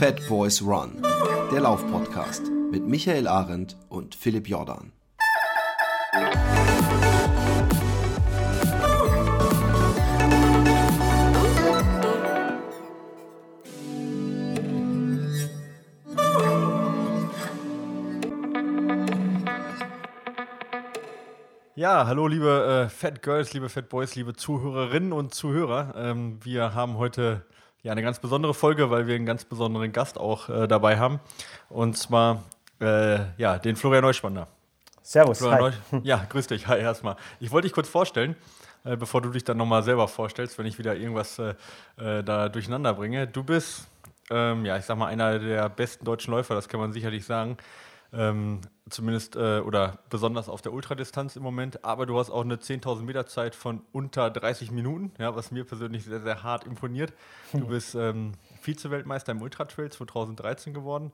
Fat Boys Run, der Laufpodcast mit Michael Arendt und Philipp Jordan. Ja, hallo liebe äh, Fat Girls, liebe Fat Boys, liebe Zuhörerinnen und Zuhörer. Ähm, wir haben heute ja eine ganz besondere Folge, weil wir einen ganz besonderen Gast auch äh, dabei haben. Und zwar äh, ja, den Florian Neuspanner. Servus. Florian hi. Neu ja, grüß dich. Hi erstmal. Ich wollte dich kurz vorstellen, äh, bevor du dich dann nochmal selber vorstellst, wenn ich wieder irgendwas äh, äh, da durcheinander bringe. Du bist, ähm, ja, ich sag mal, einer der besten deutschen Läufer, das kann man sicherlich sagen. Ähm, zumindest äh, oder besonders auf der Ultradistanz im Moment. Aber du hast auch eine 10.000 Meter Zeit von unter 30 Minuten, ja, was mir persönlich sehr, sehr hart imponiert. Du bist ähm, Vize-Weltmeister im Ultratrail 2013 geworden,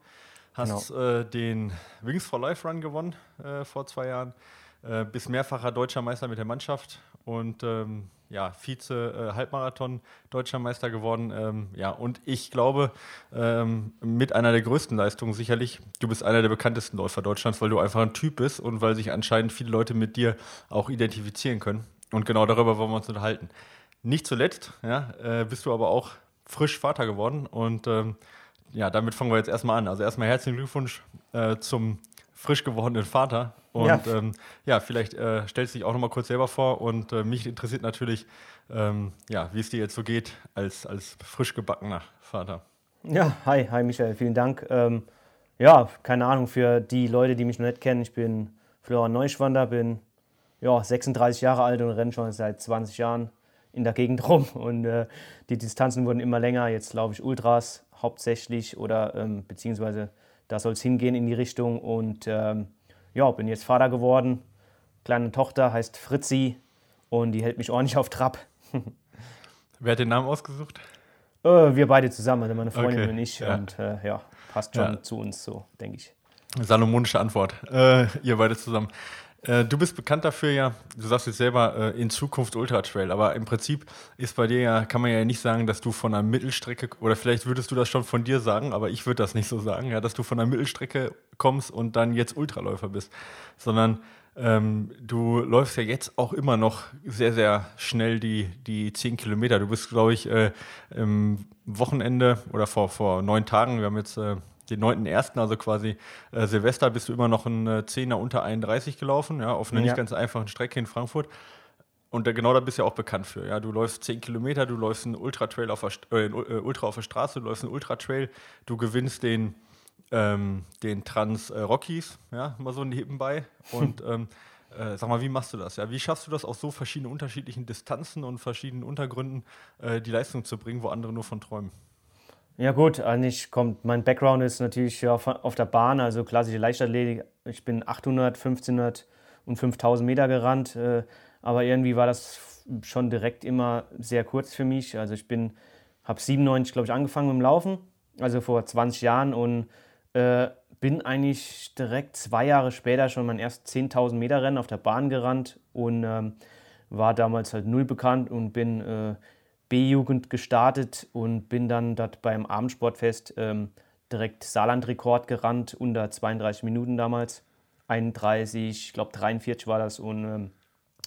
hast genau. äh, den Wings for Life Run gewonnen äh, vor zwei Jahren, äh, bist mehrfacher deutscher Meister mit der Mannschaft und ähm, ja, Vize-Halbmarathon äh, Meister geworden. Ähm, ja, und ich glaube, ähm, mit einer der größten Leistungen sicherlich, du bist einer der bekanntesten Läufer Deutschlands, weil du einfach ein Typ bist und weil sich anscheinend viele Leute mit dir auch identifizieren können. Und genau darüber wollen wir uns unterhalten. Nicht zuletzt ja, äh, bist du aber auch frisch Vater geworden und ähm, ja, damit fangen wir jetzt erstmal an. Also erstmal herzlichen Glückwunsch äh, zum frisch gewordenen Vater. Und ja, ähm, ja vielleicht äh, stellst du dich auch noch mal kurz selber vor. Und äh, mich interessiert natürlich, ähm, ja, wie es dir jetzt so geht als, als frisch gebackener Vater. Ja, hi, hi Michael, vielen Dank. Ähm, ja, keine Ahnung, für die Leute, die mich noch nicht kennen, ich bin Florian Neuschwander, bin ja, 36 Jahre alt und renne schon seit 20 Jahren in der Gegend rum. Und äh, die Distanzen wurden immer länger. Jetzt laufe ich Ultras hauptsächlich oder ähm, beziehungsweise da soll es hingehen in die Richtung. Und ähm, ja, bin jetzt Vater geworden. Kleine Tochter heißt Fritzi und die hält mich ordentlich auf Trab. Wer hat den Namen ausgesucht? Äh, wir beide zusammen, also meine Freundin okay, und ich. Ja. Und äh, ja, passt schon ja. zu uns so, denke ich. Salomonische Antwort. Äh, ihr beide zusammen. Äh, du bist bekannt dafür ja, du sagst jetzt selber äh, in Zukunft Ultra Trail, aber im Prinzip ist bei dir ja, kann man ja nicht sagen, dass du von einer Mittelstrecke, oder vielleicht würdest du das schon von dir sagen, aber ich würde das nicht so sagen, ja, dass du von einer Mittelstrecke kommst und dann jetzt Ultraläufer bist, sondern ähm, du läufst ja jetzt auch immer noch sehr, sehr schnell die, die 10 Kilometer. Du bist, glaube ich, äh, im Wochenende oder vor, vor neun Tagen, wir haben jetzt äh, den 9.1., also quasi äh, Silvester, bist du immer noch ein äh, Zehner unter 31 gelaufen, ja, auf einer ja. nicht ganz einfachen Strecke in Frankfurt. Und da, genau da bist du ja auch bekannt für. Ja? Du läufst 10 Kilometer, du läufst einen Ultra-Trail auf, der, äh, äh, Ultra auf der Straße, du läufst einen Ultra-Trail, du gewinnst den, ähm, den Trans äh, Rockies, ja, mal so nebenbei. Und ähm, äh, sag mal, wie machst du das? Ja? Wie schaffst du das auf so verschiedenen unterschiedlichen Distanzen und verschiedenen Untergründen, äh, die Leistung zu bringen, wo andere nur von träumen? Ja gut, eigentlich kommt, mein Background ist natürlich auf, auf der Bahn, also klassische Leichtathletik. Ich bin 800, 1500 und 5000 Meter gerannt, äh, aber irgendwie war das schon direkt immer sehr kurz für mich. Also ich bin, habe 97, glaube ich, angefangen mit dem Laufen, also vor 20 Jahren und äh, bin eigentlich direkt zwei Jahre später schon mein erstes 10.000 Meter Rennen auf der Bahn gerannt und ähm, war damals halt null bekannt und bin äh, B-Jugend gestartet und bin dann dort beim Abendsportfest ähm, direkt Saarland-Rekord gerannt, unter 32 Minuten damals. 31, ich glaube 43 war das. Und ähm,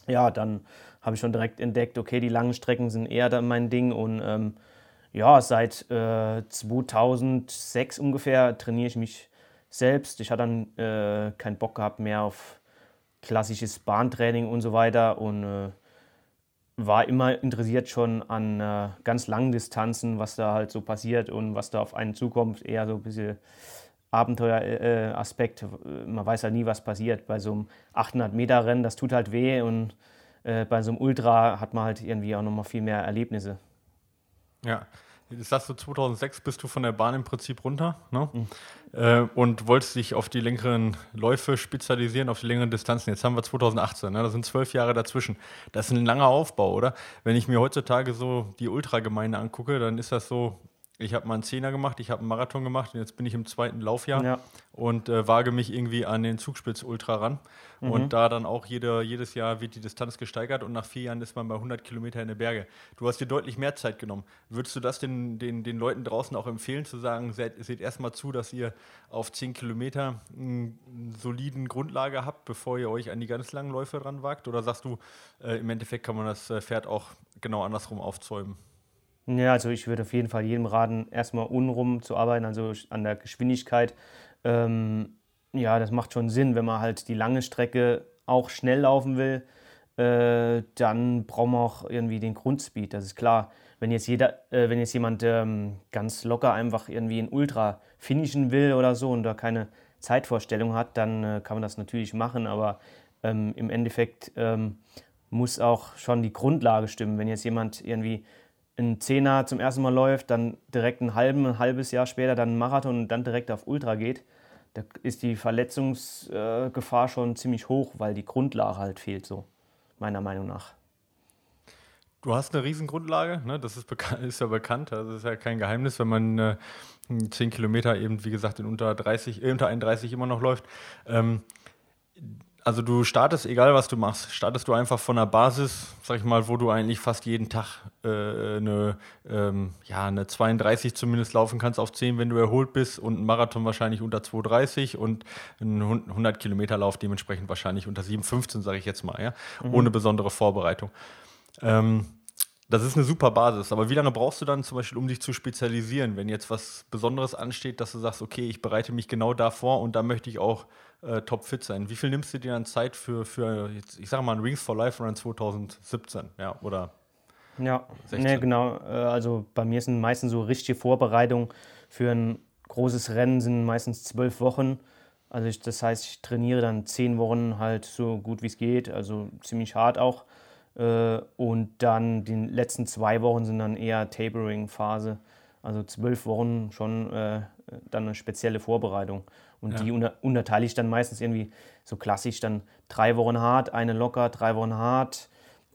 ja, dann habe ich schon direkt entdeckt, okay, die langen Strecken sind eher mein Ding. Und ähm, ja, seit äh, 2006 ungefähr trainiere ich mich selbst. Ich hatte dann äh, keinen Bock gehabt mehr auf klassisches Bahntraining und so weiter. Und äh, war immer interessiert schon an äh, ganz langen Distanzen, was da halt so passiert und was da auf einen zukommt. Eher so ein bisschen Abenteueraspekt. Äh, Man weiß ja nie, was passiert. Bei so einem 800-Meter-Rennen, das tut halt weh und äh, bei so einem Ultra hat man halt irgendwie auch nochmal viel mehr Erlebnisse. Ja, das sagst du, 2006 bist du von der Bahn im Prinzip runter ne? Mhm. Äh, und wolltest dich auf die längeren Läufe spezialisieren, auf die längeren Distanzen. Jetzt haben wir 2018, ne? da sind zwölf Jahre dazwischen. Das ist ein langer Aufbau, oder? Wenn ich mir heutzutage so die Ultragemeinde angucke, dann ist das so, ich habe mal einen Zehner gemacht, ich habe einen Marathon gemacht und jetzt bin ich im zweiten Laufjahr Ja. und äh, wage mich irgendwie an den Zugspitz Ultra ran. Mhm. Und da dann auch jede, jedes Jahr wird die Distanz gesteigert und nach vier Jahren ist man bei 100 Kilometer in den Berge. Du hast dir deutlich mehr Zeit genommen. Würdest du das den, den, den Leuten draußen auch empfehlen, zu sagen, seht, seht erstmal zu, dass ihr auf 10 Kilometer einen soliden Grundlage habt, bevor ihr euch an die ganz langen Läufe dran wagt? Oder sagst du, äh, im Endeffekt kann man das äh, Pferd auch genau andersrum aufzäumen? Ja, also ich würde auf jeden Fall jedem raten, erstmal unrum zu arbeiten, also an der Geschwindigkeit. Ähm, ja, das macht schon Sinn, wenn man halt die lange Strecke auch schnell laufen will, äh, dann braucht man auch irgendwie den Grundspeed, das ist klar. Wenn jetzt, jeder, äh, wenn jetzt jemand ähm, ganz locker einfach irgendwie in Ultra finishen will oder so und da keine Zeitvorstellung hat, dann äh, kann man das natürlich machen, aber ähm, im Endeffekt ähm, muss auch schon die Grundlage stimmen. Wenn jetzt jemand irgendwie ein Zehner zum ersten Mal läuft, dann direkt einen halben, ein halbes Jahr später dann einen Marathon und dann direkt auf Ultra geht, da ist die Verletzungsgefahr schon ziemlich hoch, weil die Grundlage halt fehlt, so meiner Meinung nach. Du hast eine Riesengrundlage, ne? das ist, ist ja bekannt, also ist ja kein Geheimnis, wenn man äh, 10 Kilometer eben, wie gesagt, in unter 30, äh, unter 31 immer noch läuft. Ähm, also du startest, egal was du machst, startest du einfach von der Basis, sag ich mal, wo du eigentlich fast jeden Tag äh, eine, ähm, ja, eine 32 zumindest laufen kannst auf 10, wenn du erholt bist und ein Marathon wahrscheinlich unter 2,30 und ein 100 Kilometer Lauf dementsprechend wahrscheinlich unter 7,15, sage ich jetzt mal, ja, ohne besondere Vorbereitung. Ähm, das ist eine super Basis, aber wie lange brauchst du dann zum Beispiel, um dich zu spezialisieren, wenn jetzt was Besonderes ansteht, dass du sagst, okay, ich bereite mich genau da vor und da möchte ich auch äh, topfit sein? Wie viel nimmst du dir dann Zeit für, für jetzt, ich sage mal, ein Rings for Life Run 2017, ja, oder Ja, 16. nee, genau. Äh, Also bei mir sind meistens so richtige Vorbereitungen für ein großes Rennen sind meistens zwölf Wochen. Also ich, das heißt, ich trainiere dann zehn Wochen halt so gut wie es geht, also ziemlich hart auch. Äh, Und dann die letzten zwei Wochen sind dann eher Tapering-Phase. Also zwölf Wochen schon äh, dann eine spezielle Vorbereitung. Und Ja. die unter, unterteile ich dann meistens irgendwie so klassisch dann drei Wochen hart, eine locker, drei Wochen hart,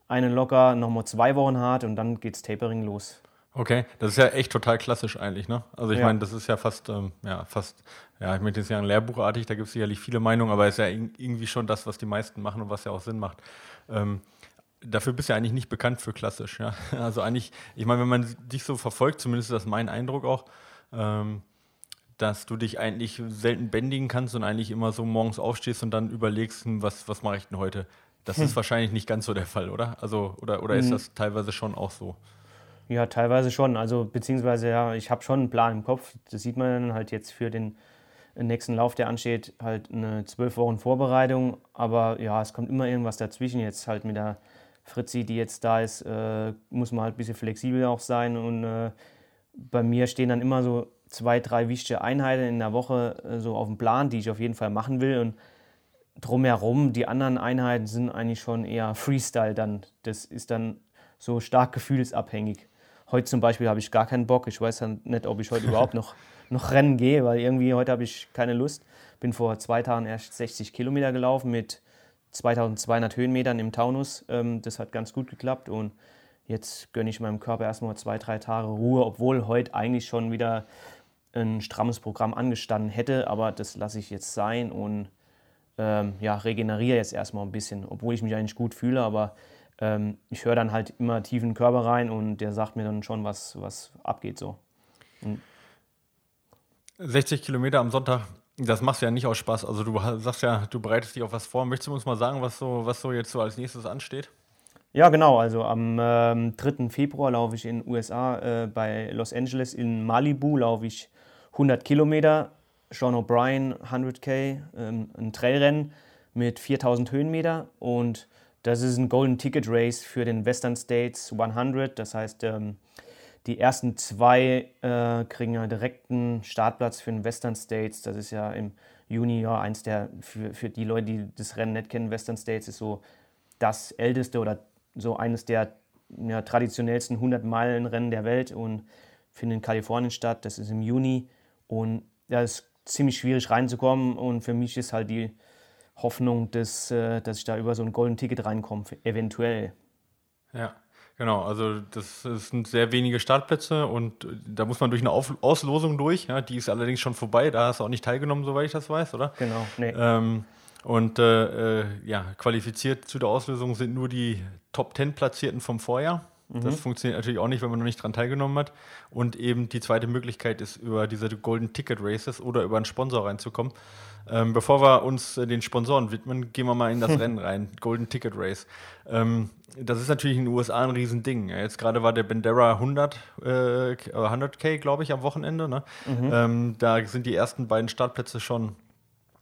eine locker, nochmal zwei Wochen hart und dann geht's Tapering los. Okay, das ist ja echt total klassisch eigentlich, ne? Also ich Ja. meine, das ist ja fast, ähm, ja, fast, ja, ich möchte jetzt sagen, lehrbuchartig, da gibt es sicherlich viele Meinungen, aber es ist ja irgendwie schon das, was die meisten machen und was ja auch Sinn macht. Ähm, dafür bist du ja eigentlich nicht bekannt für klassisch, ja. Also eigentlich, ich meine, wenn man dich so verfolgt, zumindest ist das mein Eindruck auch, ähm, dass du dich eigentlich selten bändigen kannst und eigentlich immer so morgens aufstehst und dann überlegst, hm, was, was mache ich denn heute? Das ist wahrscheinlich nicht ganz so der Fall, oder? Also, oder, oder ist das teilweise schon auch so? Ja, teilweise schon. Also beziehungsweise ja, ich habe schon einen Plan im Kopf. Das sieht man dann halt jetzt für den nächsten Lauf, der ansteht, halt eine zwölf Wochen Vorbereitung. Aber ja, es kommt immer irgendwas dazwischen. Jetzt halt mit der Fritzi, die jetzt da ist, äh, muss man halt ein bisschen flexibel auch sein. Und äh, bei mir stehen dann immer so zwei, drei wichtige Einheiten in der Woche äh, so auf dem Plan, die ich auf jeden Fall machen will. Und drumherum, die anderen Einheiten sind eigentlich schon eher Freestyle dann. Das ist dann so stark gefühlsabhängig. Heute zum Beispiel habe ich gar keinen Bock. Ich weiß dann nicht, ob ich heute überhaupt noch, noch rennen gehe, weil irgendwie heute habe ich keine Lust. Bin vor zwei Tagen erst 60 Kilometer gelaufen mit 2200 Höhenmetern im Taunus. Ähm, das hat ganz gut geklappt und jetzt gönne ich meinem Körper erstmal zwei, drei Tage Ruhe, obwohl heute eigentlich schon wieder ein strammes Programm angestanden hätte, aber das lasse ich jetzt sein und ähm, ja, regeneriere jetzt erstmal ein bisschen, obwohl ich mich eigentlich gut fühle, aber ähm, ich höre dann halt immer tief in den Körper rein und der sagt mir dann schon, was, was abgeht so. 60 Kilometer am Sonntag, das machst du ja nicht aus Spaß. Also du sagst ja, du bereitest dich auf was vor. Möchtest du uns mal sagen, was so, was so jetzt so als nächstes ansteht? Ja, genau. Also am ähm, 3. Februar laufe ich in den USA äh, bei Los Angeles in Malibu laufe ich 100 Kilometer. Sean O'Brien 100k, ähm, ein Trailrennen mit 4000 Höhenmeter und das ist ein Golden Ticket Race für den Western States 100. Das heißt, ähm, die ersten zwei äh, kriegen ja direkten Startplatz für den Western States. Das ist ja im Juni ja eins der, für, für die Leute, die das Rennen nicht kennen, Western States ist so das älteste oder so eines der ja, traditionellsten 100-Meilen-Rennen der Welt und findet in Kalifornien statt. Das ist im Juni und da ist ziemlich schwierig reinzukommen und für mich ist halt die Hoffnung, dass, äh, dass ich da über so ein Golden Ticket reinkomme, eventuell. Ja. Genau, also das, sind sehr wenige Startplätze und da muss man durch eine Auf Auslosung durch. Ja, die ist allerdings schon vorbei, da hast du auch nicht teilgenommen, soweit ich das weiß, oder? Genau, nee. Ähm, und äh, äh, ja, qualifiziert zu der Auslösung sind nur die Top 10 Platzierten vom Vorjahr. Mhm. Das funktioniert natürlich auch nicht, wenn man noch nicht daran teilgenommen hat. Und eben die zweite Möglichkeit ist, über diese Golden Ticket Races oder über einen Sponsor reinzukommen. Ähm, bevor wir uns äh, den Sponsoren widmen, gehen wir mal in das Rennen rein. Golden Ticket Race. Ähm, das ist natürlich in den USA ein Riesending. Jetzt gerade war der Bandera 100, äh, 100k, glaube ich, am Wochenende. Ne? Mhm. Ähm, da sind die ersten beiden Startplätze schon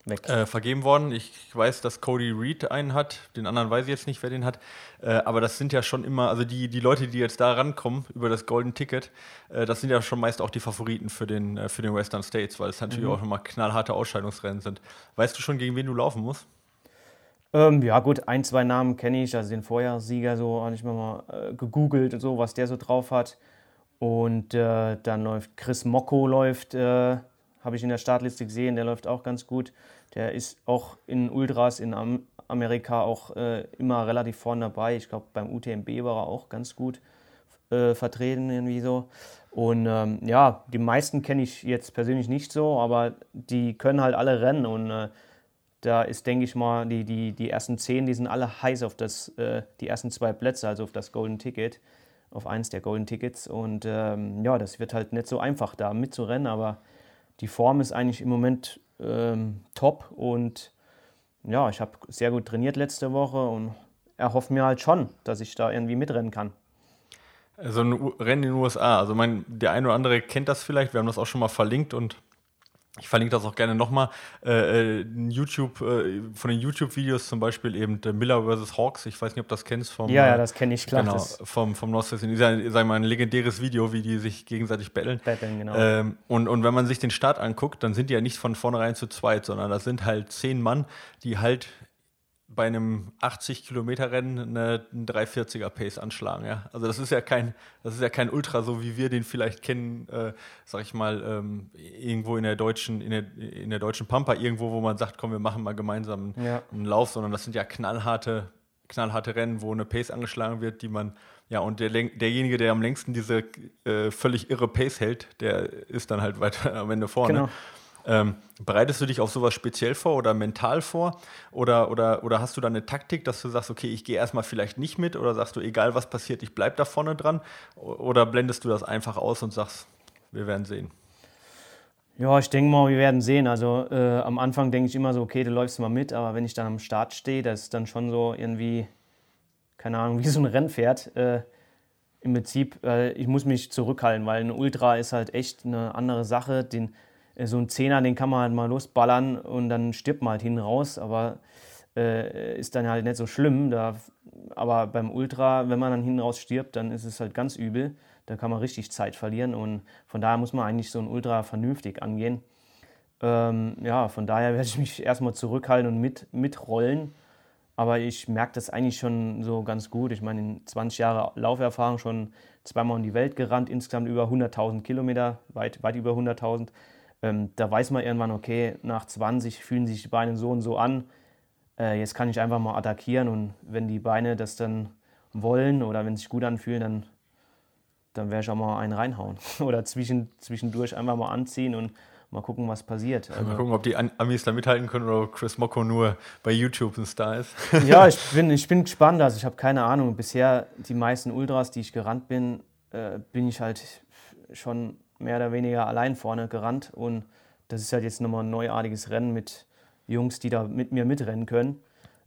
äh, vergeben worden. Ich weiß, dass Cody Reed einen hat, den anderen weiß ich jetzt nicht, wer den hat. Äh, aber das sind ja schon immer, also die, die Leute, die jetzt da rankommen über das Golden Ticket, äh, das sind ja schon meist auch die Favoriten für den, äh, für den Western States, weil es natürlich mhm. auch immer knallharte Ausscheidungsrennen sind. Weißt du schon, gegen wen du laufen musst? Ähm, ja, gut, ein, zwei Namen kenne ich, also den Vorjahrssieger so, habe ich mir mal äh, gegoogelt und so, was der so drauf hat. Und äh, dann läuft Chris Mocco läuft habe ich in der Startliste gesehen, der läuft auch ganz gut. Der ist auch in Ultras in Amerika auch äh, immer relativ vorne dabei. Ich glaube, beim UTMB war er auch ganz gut äh, vertreten, irgendwie so. Und ähm, ja, die meisten kenne ich jetzt persönlich nicht so, aber die können halt alle rennen und äh, da ist, denke ich mal, die, die, die ersten zehn, die sind alle heiß auf das, äh, die ersten zwei Plätze, also auf das Golden Ticket, auf eins der Golden Tickets. Und ähm, ja, das wird halt nicht so einfach da mitzurennen, aber die Form ist eigentlich im Moment ähm, top. Und ja, ich habe sehr gut trainiert letzte Woche und erhoffe mir halt schon, dass ich da irgendwie mitrennen kann. So ein Rennen in den USA, also mein, der eine oder andere kennt das vielleicht, wir haben das auch schon mal verlinkt und ich verlinke das auch gerne nochmal. Äh, äh YouTube, äh, von den YouTube-Videos zum Beispiel eben Miller vs. Hawks. Ich weiß nicht, ob du das kennst. Vom, ja, ja, das kenne ich, klar. Genau, vom, vom Lost Ist ja, wir mal, ein legendäres Video, wie die sich gegenseitig betteln. Betteln, genau. Ähm, und, und wenn man sich den Start anguckt, dann sind die ja nicht von vornherein zu zweit, sondern das sind halt zehn Mann, die halt bei einem 80 Kilometer Rennen eine, einen 340er Pace anschlagen. Ja? Also das ist ja kein, das ist ja kein Ultra, so wie wir den vielleicht kennen, äh, sag ich mal, ähm, irgendwo in der deutschen, in der, in der deutschen Pampa, irgendwo, wo man sagt, komm, wir machen mal gemeinsam ja. einen Lauf, sondern das sind ja knallharte, knallharte Rennen, wo eine Pace angeschlagen wird, die man, ja, und der, derjenige, der am längsten diese äh, völlig irre Pace hält, der ist dann halt weiter am Ende vorne. Genau. Ähm, bereitest du dich auf sowas speziell vor oder mental vor? Oder, oder, oder hast du da eine Taktik, dass du sagst, okay, ich gehe erstmal vielleicht nicht mit? Oder sagst du, egal was passiert, ich bleibe da vorne dran? Oder blendest du das einfach aus und sagst, wir werden sehen? Ja, ich denke mal, wir werden sehen. Also äh, am Anfang denke ich immer so, okay, du läufst mal mit, aber wenn ich dann am Start stehe, das ist dann schon so irgendwie, keine Ahnung, wie so ein Rennpferd. Äh, Im Prinzip, äh, ich muss mich zurückhalten, weil ein Ultra ist halt echt eine andere Sache. Den, so ein Zehner, den kann man halt mal losballern und dann stirbt man halt hinten raus, aber äh, ist dann halt nicht so schlimm. Da, aber beim Ultra, wenn man dann hinten raus stirbt, dann ist es halt ganz übel. Da kann man richtig Zeit verlieren und von daher muss man eigentlich so ein Ultra vernünftig angehen. Ähm, ja, von daher werde ich mich erstmal zurückhalten und mit, mitrollen. Aber ich merke das eigentlich schon so ganz gut. Ich meine, in 20 Jahren Lauferfahrung schon zweimal um die Welt gerannt, insgesamt über 100.000 Kilometer, weit, weit über 100.000 ähm, da weiß man irgendwann, okay, nach 20 fühlen sich die Beine so und so an. Äh, jetzt kann ich einfach mal attackieren und wenn die Beine das dann wollen oder wenn sie sich gut anfühlen, dann, dann werde ich auch mal einen reinhauen. oder zwischen, zwischendurch einfach mal anziehen und mal gucken, was passiert. Also, mal gucken, ob die Amis da mithalten können oder Chris Mocco nur bei YouTube ein Star ist. ja, ich bin, ich bin gespannt. Also ich habe keine Ahnung. Bisher die meisten Ultras, die ich gerannt bin, äh, bin ich halt schon mehr oder weniger allein vorne gerannt. Und das ist halt jetzt nochmal ein neuartiges Rennen mit Jungs, die da mit mir mitrennen können.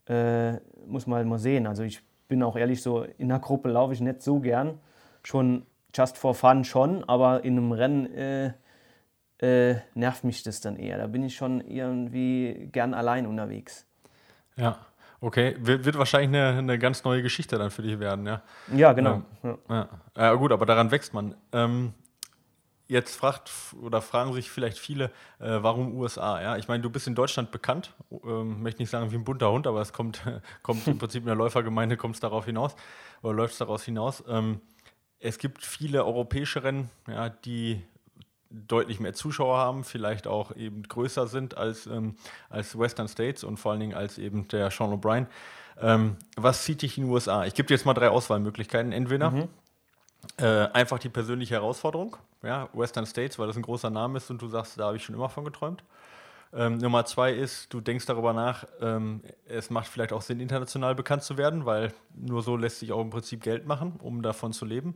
Äh, muss man halt mal sehen. Also ich bin auch ehrlich so, in der Gruppe laufe ich nicht so gern. Schon just for fun schon, aber in einem Rennen äh, äh, nervt mich das dann eher. Da bin ich schon irgendwie gern allein unterwegs. Ja, okay. Wird, wird wahrscheinlich eine, eine, ganz neue Geschichte dann für dich werden, ja? Ja, genau. Ähm, ja. ja. gut, aber daran wächst man. Ähm, Jetzt fragt oder fragen sich vielleicht viele, äh, warum USA? Ja, ich meine, du bist in Deutschland bekannt, ähm, möchte nicht sagen wie ein bunter Hund, aber es kommt, kommt im Prinzip in der Läufergemeinde kommt es darauf hinaus oder läuft es daraus hinaus. Ähm, es gibt viele europäische Rennen, ja, die deutlich mehr Zuschauer haben, vielleicht auch eben größer sind als, ähm, als Western States und vor allen Dingen als eben der Sean O'Brien. Ähm, was zieht dich in die USA? Ich gebe dir jetzt mal drei Auswahlmöglichkeiten. Entweder mhm. Äh, einfach die persönliche Herausforderung, ja, Western States, weil das ein großer Name ist und du sagst, da habe ich schon immer von geträumt. Ähm, Nummer zwei ist, du denkst darüber nach, ähm, es macht vielleicht auch Sinn, international bekannt zu werden, weil nur so lässt sich auch im Prinzip Geld machen, um davon zu leben.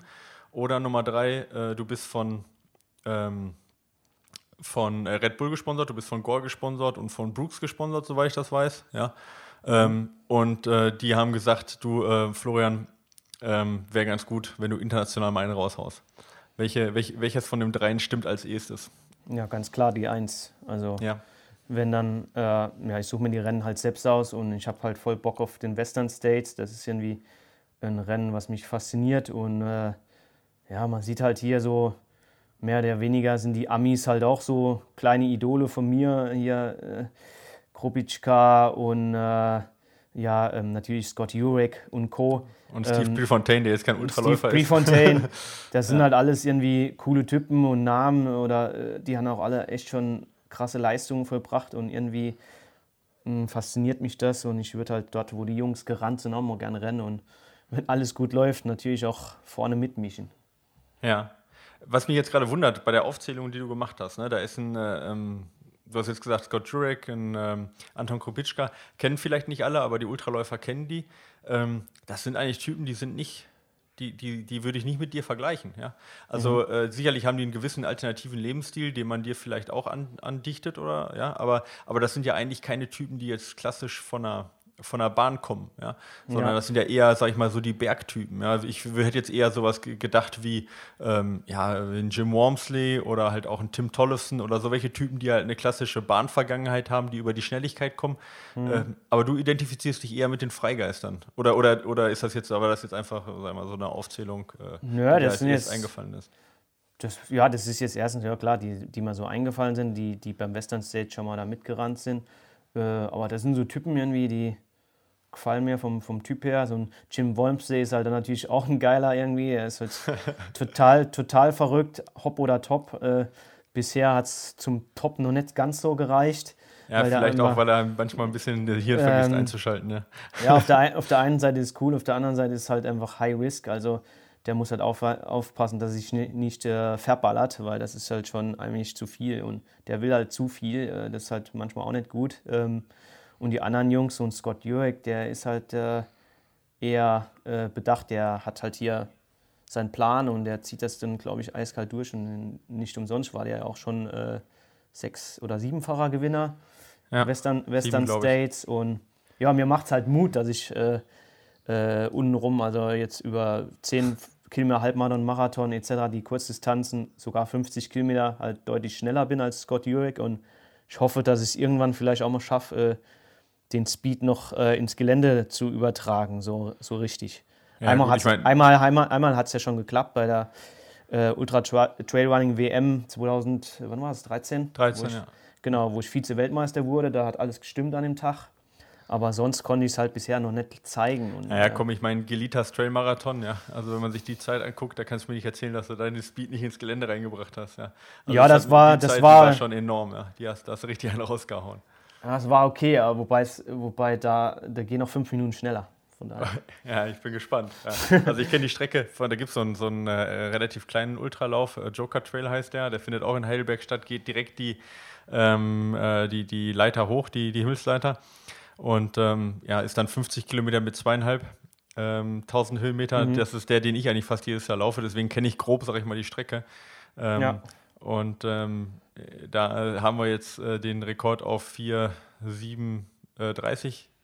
Oder Nummer drei, äh, du bist von, ähm, von äh, Red Bull gesponsert, du bist von Gore gesponsert und von Brooks gesponsert, soweit ich das weiß. Ja. Ähm, und äh, die haben gesagt, du, äh, Florian, ähm, wäre ganz gut, wenn du international mal einen raushaust. Welche, welch, welches von den dreien stimmt als erstes? Ja, ganz klar die Eins. Also ja wenn dann, äh, ja, ich suche mir die Rennen halt selbst aus und ich habe halt voll Bock auf den Western States. Das ist irgendwie ein Rennen, was mich fasziniert und äh, ja, man sieht halt hier so, mehr oder weniger sind die Amis halt auch so kleine Idole von mir. Hier äh, Kropitschka und äh, ja, ähm, natürlich Scott Jurek und Co. Und Steve ähm, Prefontaine, der jetzt kein Ultraläufer Steve ist. Prefontaine, das sind ja. halt alles irgendwie coole Typen und Namen oder äh, die haben auch alle echt schon krasse Leistungen vollbracht und irgendwie mh, hm, fasziniert mich das und ich würde halt dort, wo die Jungs gerannt sind, auch mal gerne rennen und wenn alles gut läuft, natürlich auch vorne mitmischen. Ja. Was mich jetzt gerade wundert bei der Aufzählung, die du gemacht hast, ne, da ist ein, äh, ähm, du hast jetzt gesagt, Scott Jurek und ähm, Anton Kropitschka, kennen vielleicht nicht alle, aber die Ultraläufer kennen die. Ähm, das sind eigentlich Typen, die sind nicht die, die, die würde ich nicht mit dir vergleichen. Ja? Also mhm. äh, sicherlich haben die einen gewissen alternativen Lebensstil, den man dir vielleicht auch an, andichtet, oder ja, aber, aber das sind ja eigentlich keine Typen, die jetzt klassisch von einer von der Bahn kommen, ja, sondern ja. das sind ja eher, sag ich mal, so die Bergtypen. Ja? Also ich hätte jetzt eher sowas gedacht wie ähm, ja, ein Jim Wormsley oder halt auch ein Tim Tollefson oder so welche Typen, die halt eine klassische Bahnvergangenheit haben, die über die Schnelligkeit kommen. Mhm. Ähm, aber du identifizierst dich eher mit den Freigeistern. Oder, oder, oder ist das jetzt, aber das jetzt einfach, sag mal, so eine Aufzählung, äh, ja, das die jetzt eingefallen ist? Das, ja, das ist jetzt erstens, ja klar, die, die mir so eingefallen sind, die, die beim Western Stage schon mal da mitgerannt sind. Äh, aber das sind so Typen irgendwie, die gefallen mir vom, vom Typ her. So ein Jim Wolmsee ist halt dann natürlich auch ein geiler irgendwie. Er ist halt total, total verrückt, hopp oder top. Äh, bisher hat es zum Top noch nicht ganz so gereicht. Ja, vielleicht immer, auch, weil er manchmal ein bisschen hier ähm, vergisst einzuschalten. Ja, ja auf, der, auf der einen Seite ist es cool, auf der anderen Seite ist halt einfach High Risk. Also der muss halt auf, aufpassen, dass er sich nicht, nicht äh, verballert, weil das ist halt schon eigentlich zu viel. Und der will halt zu viel. Äh, das ist halt manchmal auch nicht gut. Ähm, und die anderen Jungs, so ein Scott Jurek, der ist halt äh, eher äh, bedacht, der hat halt hier seinen Plan und der zieht das dann, glaube ich, eiskalt durch. Und nicht umsonst war der ja auch schon äh, sechs- oder siebenfacher Gewinner ja, Western, Western sieben, States. Und ja, mir macht es halt Mut, dass ich äh, äh, untenrum, also jetzt über zehn Kilometer Halbmarathon, Marathon etc., die Kurzdistanzen, sogar 50 Kilometer, halt deutlich schneller bin als Scott Jurek. Und ich hoffe, dass ich es irgendwann vielleicht auch mal schaffe, äh, den Speed noch äh, ins Gelände zu übertragen, so, so richtig. Ja, einmal hat es einmal, einmal, einmal ja schon geklappt bei der äh, Ultra Trailrunning WM 2000, wann war es, 13? 13, ich, ja. Genau, wo ich Vize-Weltmeister wurde, da hat alles gestimmt an dem Tag. Aber sonst konnte ich es halt bisher noch nicht zeigen. Und, naja, komm, ich meine, Gelitas Trail Marathon, ja. Also, wenn man sich die Zeit anguckt, da kannst du mir nicht erzählen, dass du deine Speed nicht ins Gelände reingebracht hast, ja. Also ja, das, war, das Zeit, war, war schon enorm, ja. Die hast, da hast du richtig einen rausgehauen. Ja, es war okay, aber wobei, wobei da, da gehen noch fünf Minuten schneller. Von daher. Ja, ich bin gespannt. Also ich kenne die Strecke, von, da gibt es so einen, so einen äh, relativ kleinen Ultralauf, äh, Joker Trail heißt der, der findet auch in Heidelberg statt, geht direkt die, ähm, äh, die, die Leiter hoch, die, die Himmelsleiter. Und ähm, ja, ist dann 50 Kilometer mit zweieinhalb. Ähm, 1000 Höhenmeter, mhm. das ist der, den ich eigentlich fast jedes Jahr laufe, deswegen kenne ich grob, sage ich mal, die Strecke. Ähm, ja. Und ähm, da äh, haben wir jetzt äh, den Rekord auf 4,37, äh,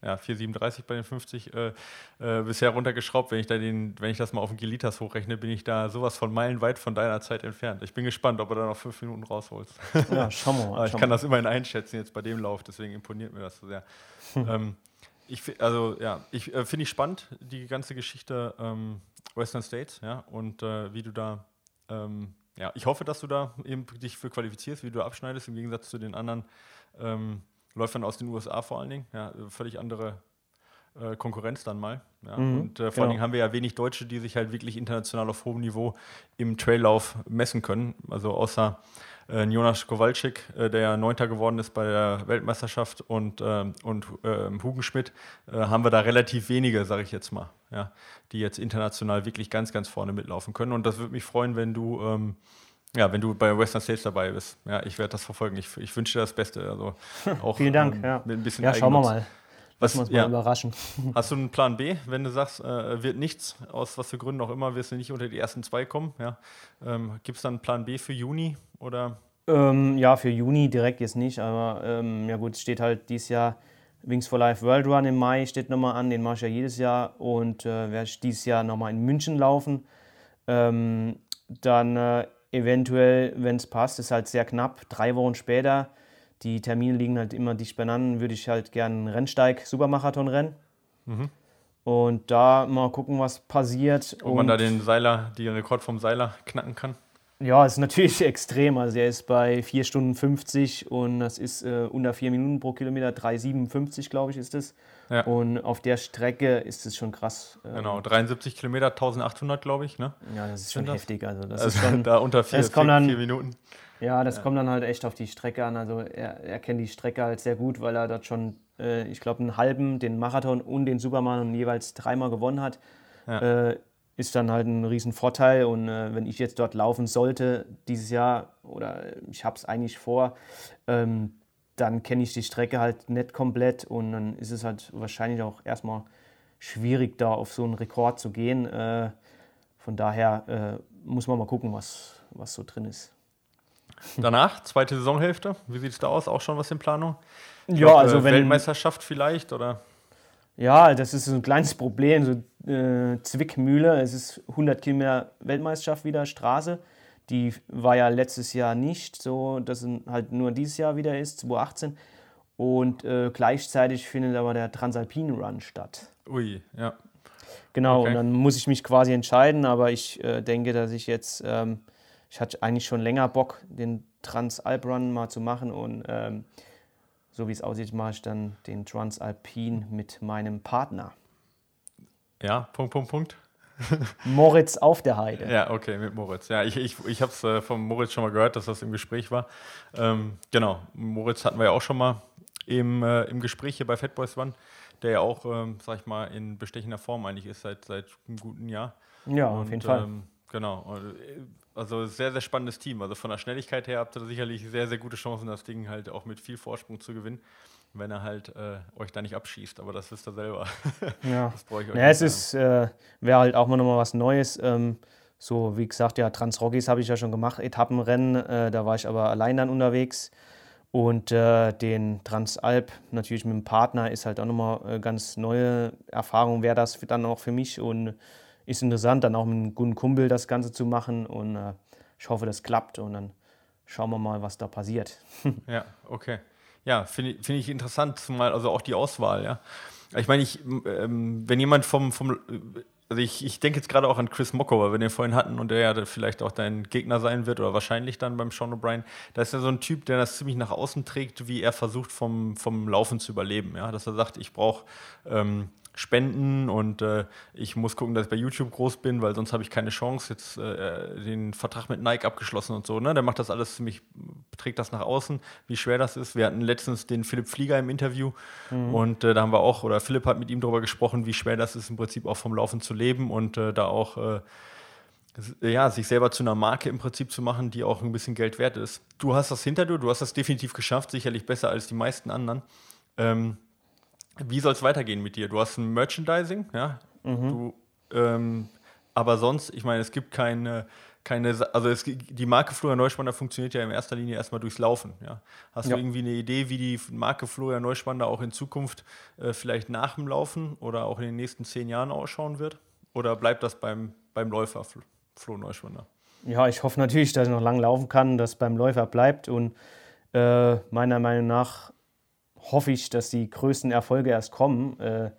ja, 4,37 bei den 50 äh, äh, bisher runtergeschraubt. Wenn ich, da den, wenn ich das mal auf den Gelitas hochrechne, bin ich da sowas von meilenweit von deiner Zeit entfernt. Ich bin gespannt, ob du da noch fünf Minuten rausholst. Ja, schau mal. ich kann das immerhin einschätzen jetzt bei dem Lauf, deswegen imponiert mir das so sehr. Hm. Ähm, ich, also ja, ich finde ich spannend, die ganze Geschichte ähm, Western States, ja, und wie du da ähm, ja, ich hoffe, dass du da eben dich für qualifizierst, wie du abschneidest, im Gegensatz zu den anderen ähm, Läufern aus den USA vor allen Dingen. Ja, völlig andere äh, Konkurrenz dann mal. Ja. Mhm, und äh, vor genau. allen Dingen haben wir ja wenig Deutsche, die sich halt wirklich international auf hohem Niveau im Traillauf messen können. Also außer Jonas Kowalczyk, äh, der ja Neunter geworden ist bei der Weltmeisterschaft und, ähm, und äh, Hugen Schmidt, äh, haben wir da relativ wenige, sage ich jetzt mal, ja, die jetzt international wirklich ganz, ganz vorne mitlaufen können. Und das würde mich freuen, wenn du ähm, ja, wenn du bei Western States dabei bist. Ja, ich werde das verfolgen. Ich, ich wünsche dir das Beste. Also auch, Vielen Dank. Ähm, ja. Mit ein bisschen ja, schauen wir mal. Was, uns ja. mal überraschen. Hast du einen Plan B, wenn du sagst, äh, wird nichts, aus was für Gründen auch immer, wirst du nicht unter die ersten zwei kommen? Ja? Ähm, Gibt es dann einen Plan B für Juni? Oder? Ähm, ja, für Juni direkt jetzt nicht, aber ähm, ja gut, es steht halt dieses Jahr Wings for Life World Run im Mai steht nochmal an, den mache ich ja jedes Jahr und äh, werde ich dieses Jahr nochmal in München laufen. Ähm, dann äh, eventuell, wenn es passt, ist halt sehr knapp, drei Wochen später die Termine liegen halt immer dicht beieinander, würde ich halt gerne einen Rennsteig-Supermarathon rennen. Mhm. Und da mal gucken, was passiert. Ob man da den Seiler, den Rekord vom Seiler knacken kann? Ja, ist natürlich extrem. Also er ist bei 4 Stunden 50 und das ist äh, unter 4 Minuten pro Kilometer, 3,57 glaube ich ist es. Ja. Und auf der Strecke ist es schon krass. Ähm, genau, 73 Kilometer, 1800 glaube ich. Ne? Ja, das ist schon das? heftig. Also das also ist schon, da unter 4 Minuten. Ja, das ja. kommt dann halt echt auf die Strecke an. Also er, er kennt die Strecke halt sehr gut, weil er dort schon, äh, ich glaube, einen halben, den Marathon und den Supermarathon jeweils dreimal gewonnen hat. Ja. Äh, ist dann halt ein Riesenvorteil. Und äh, wenn ich jetzt dort laufen sollte dieses Jahr, oder ich habe es eigentlich vor, ähm, dann kenne ich die Strecke halt nicht komplett und dann ist es halt wahrscheinlich auch erstmal schwierig, da auf so einen Rekord zu gehen. Äh, von daher äh, muss man mal gucken, was, was so drin ist. Danach, zweite Saisonhälfte, wie sieht es da aus? Auch schon was in Planung? Ich ja, glaub, also äh, wenn, Weltmeisterschaft vielleicht oder? Ja, das ist so ein kleines Problem, so äh, Zwickmühle. Es ist 100 Kilometer Weltmeisterschaft wieder Straße. Die war ja letztes Jahr nicht so, dass es halt nur dieses Jahr wieder ist, 2018. Und äh, gleichzeitig findet aber der Transalpine Run statt. Ui, ja. Genau, okay. und dann muss ich mich quasi entscheiden, aber ich äh, denke, dass ich jetzt ähm, ich hatte eigentlich schon länger Bock, den Transalp Run mal zu machen und ähm, so wie es aussieht, mache ich dann den Transalpin mit meinem Partner. Ja, Punkt, Punkt, Punkt. Moritz auf der Heide. Ja, okay, mit Moritz. Ja, ich, ich, ich habe es äh, von Moritz schon mal gehört, dass das im Gespräch war. Ähm, genau, Moritz hatten wir ja auch schon mal im, äh, im Gespräch hier bei Fatboys One, der ja auch, ähm, sag ich mal, in bestechender Form eigentlich ist seit, seit einem guten Jahr. Ja, Und, auf jeden Fall. Ähm, genau. Also sehr, sehr spannendes Team. Also von der Schnelligkeit her habt ihr sicherlich sehr, sehr gute Chancen, das Ding halt auch mit viel Vorsprung zu gewinnen, wenn er halt äh, euch da nicht abschießt. Aber das wisst ihr selber. Ja. das brauche ich euch ja, es ist, äh, wäre halt auch mal nochmal was Neues. Ähm, so, wie gesagt, ja, Transrockies habe ich ja schon gemacht, Etappenrennen. Äh, da war ich aber allein dann unterwegs. Und äh, den Transalp natürlich mit dem Partner ist halt auch nochmal äh, ganz neue Erfahrung, wäre das dann auch für mich. Und ist interessant, dann auch mit einem guten Kumpel das Ganze zu machen und äh, ich hoffe, das klappt und dann schauen wir mal, was da passiert. ja, okay. Ja, finde ich, find ich interessant, zumal also auch die Auswahl, ja. Ich meine, ich, ähm, wenn jemand vom, vom also ich, ich denke jetzt gerade auch an Chris Mocko, weil wir den vorhin hatten und der ja vielleicht auch dein Gegner sein wird oder wahrscheinlich dann beim Sean O'Brien. Da ist ja so ein Typ, der das ziemlich nach außen trägt, wie er versucht, vom, vom Laufen zu überleben. Ja? Dass er sagt, ich brauche ähm, spenden und äh, ich muss gucken, dass ich bei YouTube groß bin, weil sonst habe ich keine Chance. Jetzt äh, den Vertrag mit Nike abgeschlossen und so. Ne? Der macht das alles ziemlich, trägt das nach außen, wie schwer das ist. Wir hatten letztens den Philipp Flieger im Interview mhm. und äh, da haben wir auch, oder Philipp hat mit ihm darüber gesprochen, wie schwer das ist, im Prinzip auch vom Laufen zu leben und äh, da auch äh, ja, sich selber zu einer Marke im Prinzip zu machen, die auch ein bisschen Geld wert ist. Du hast das hinter dir, du hast das definitiv geschafft, sicherlich besser als die meisten anderen. Ähm, wie soll es weitergehen mit dir? Du hast ein Merchandising, ja. Mhm. Du, ähm, aber sonst, ich meine, es gibt keine, keine, also es, die Marke Florian Neuspanner funktioniert ja in erster Linie erstmal durchs Laufen. Ja. Hast ja. du irgendwie eine Idee, wie die Marke Florian Neuspanner auch in Zukunft äh, vielleicht nach dem Laufen oder auch in den nächsten zehn Jahren ausschauen wird? Oder bleibt das beim, beim Läufer Flo, Flo Neuspanner? Ja, ich hoffe natürlich, dass ich noch lange laufen kann, dass es beim Läufer bleibt und äh, meiner Meinung nach hoffe ich, dass die größten Erfolge erst kommen, äh,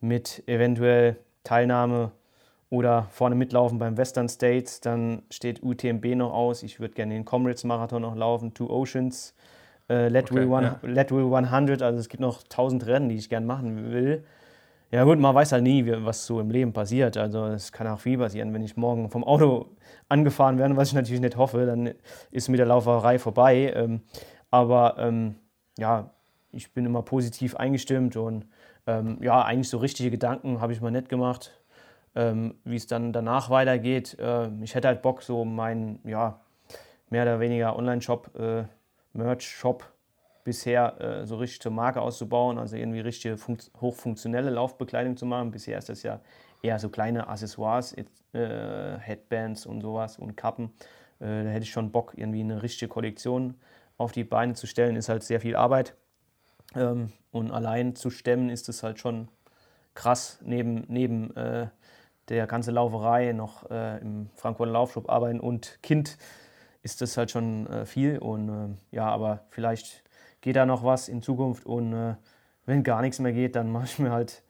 mit eventuell Teilnahme oder vorne mitlaufen beim Western States. Dann steht UTMB noch aus. Ich würde gerne den Comrades Marathon noch laufen, Two Oceans, äh, Leadville, okay, ja. 100. Also es gibt noch 1000 Rennen, die ich gerne machen will. ja gut, man weiß halt nie, was so im Leben passiert. Also es kann auch viel passieren. Wenn ich morgen vom Auto angefahren werde, was ich natürlich nicht hoffe, dann ist mit der Lauferei vorbei. Ähm, aber ähm, ja, ich bin immer positiv eingestimmt und ähm, ja, eigentlich so richtige Gedanken habe ich mal nicht gemacht, ähm, wie es dann danach weitergeht. Äh, ich hätte halt Bock, so meinen, ja, mehr oder weniger Online-Shop, äh, Merch-Shop bisher äh, so richtig zur Marke auszubauen, also irgendwie richtige hochfunktionelle Laufbekleidung zu machen. Bisher ist das ja eher so kleine Accessoires, äh, Headbands und sowas und Kappen. Äh, da hätte ich schon Bock, irgendwie eine richtige Kollektion auf die Beine zu stellen. Ist halt sehr viel Arbeit. Ähm, und allein zu stemmen ist es halt schon krass, neben, neben äh, der ganzen Lauferei noch äh, im Frankfurter Laufshop arbeiten und Kind ist das halt schon äh, viel. Und äh, ja, aber vielleicht geht da noch was in Zukunft und äh, wenn gar nichts mehr geht, dann mache ich mir halt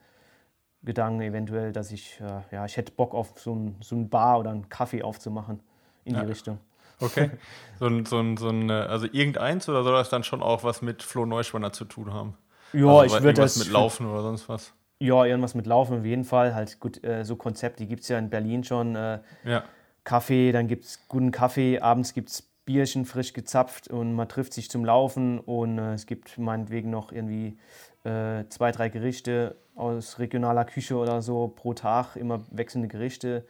Gedanken eventuell, dass ich, äh, ja, ich hätte Bock auf so ein, so ein Bar oder einen Kaffee aufzumachen in ja. die Richtung. Okay. So ein, so ein, so ein, also irgendeins oder soll das dann schon auch was mit Flo Neuschwanner zu tun haben? Ja, also, ich würde das. mit Laufen oder sonst was? Ja, irgendwas mit Laufen auf jeden Fall. Halt gut, äh, so Konzept, die gibt es ja in Berlin schon. Äh, ja. Kaffee, dann gibt es guten Kaffee, abends gibt es Bierchen frisch gezapft und man trifft sich zum Laufen und äh, es gibt meinetwegen noch irgendwie äh, zwei, drei Gerichte aus regionaler Küche oder so pro Tag, immer wechselnde Gerichte.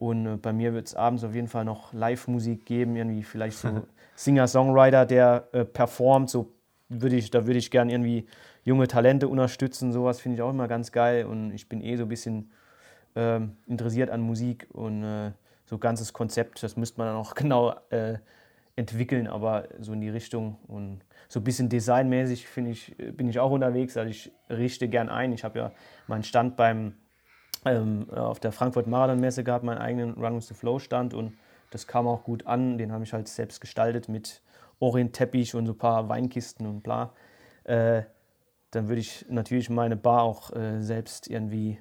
Und äh, bei mir wird es abends auf jeden Fall noch Live-Musik geben, irgendwie vielleicht so Singer-Songwriter, der äh, performt. So würde ich, da würde ich gern irgendwie junge Talente unterstützen. Sowas finde ich auch immer ganz geil. Und ich bin eh so ein bisschen ähm, interessiert an Musik und äh, so ganzes Konzept, das müsste man dann auch genau äh, entwickeln, aber so in die Richtung und so ein bisschen designmäßig ich, bin ich auch unterwegs. Also ich richte gern ein. Ich habe ja meinen Stand beim, ähm, auf der Frankfurt Marathon Messe gehabt, meinen eigenen Run with the Flow Stand und das kam auch gut an. Den habe ich halt selbst gestaltet mit Orient-Teppich und so ein paar Weinkisten und bla. Äh, dann würde ich natürlich meine Bar auch äh, selbst irgendwie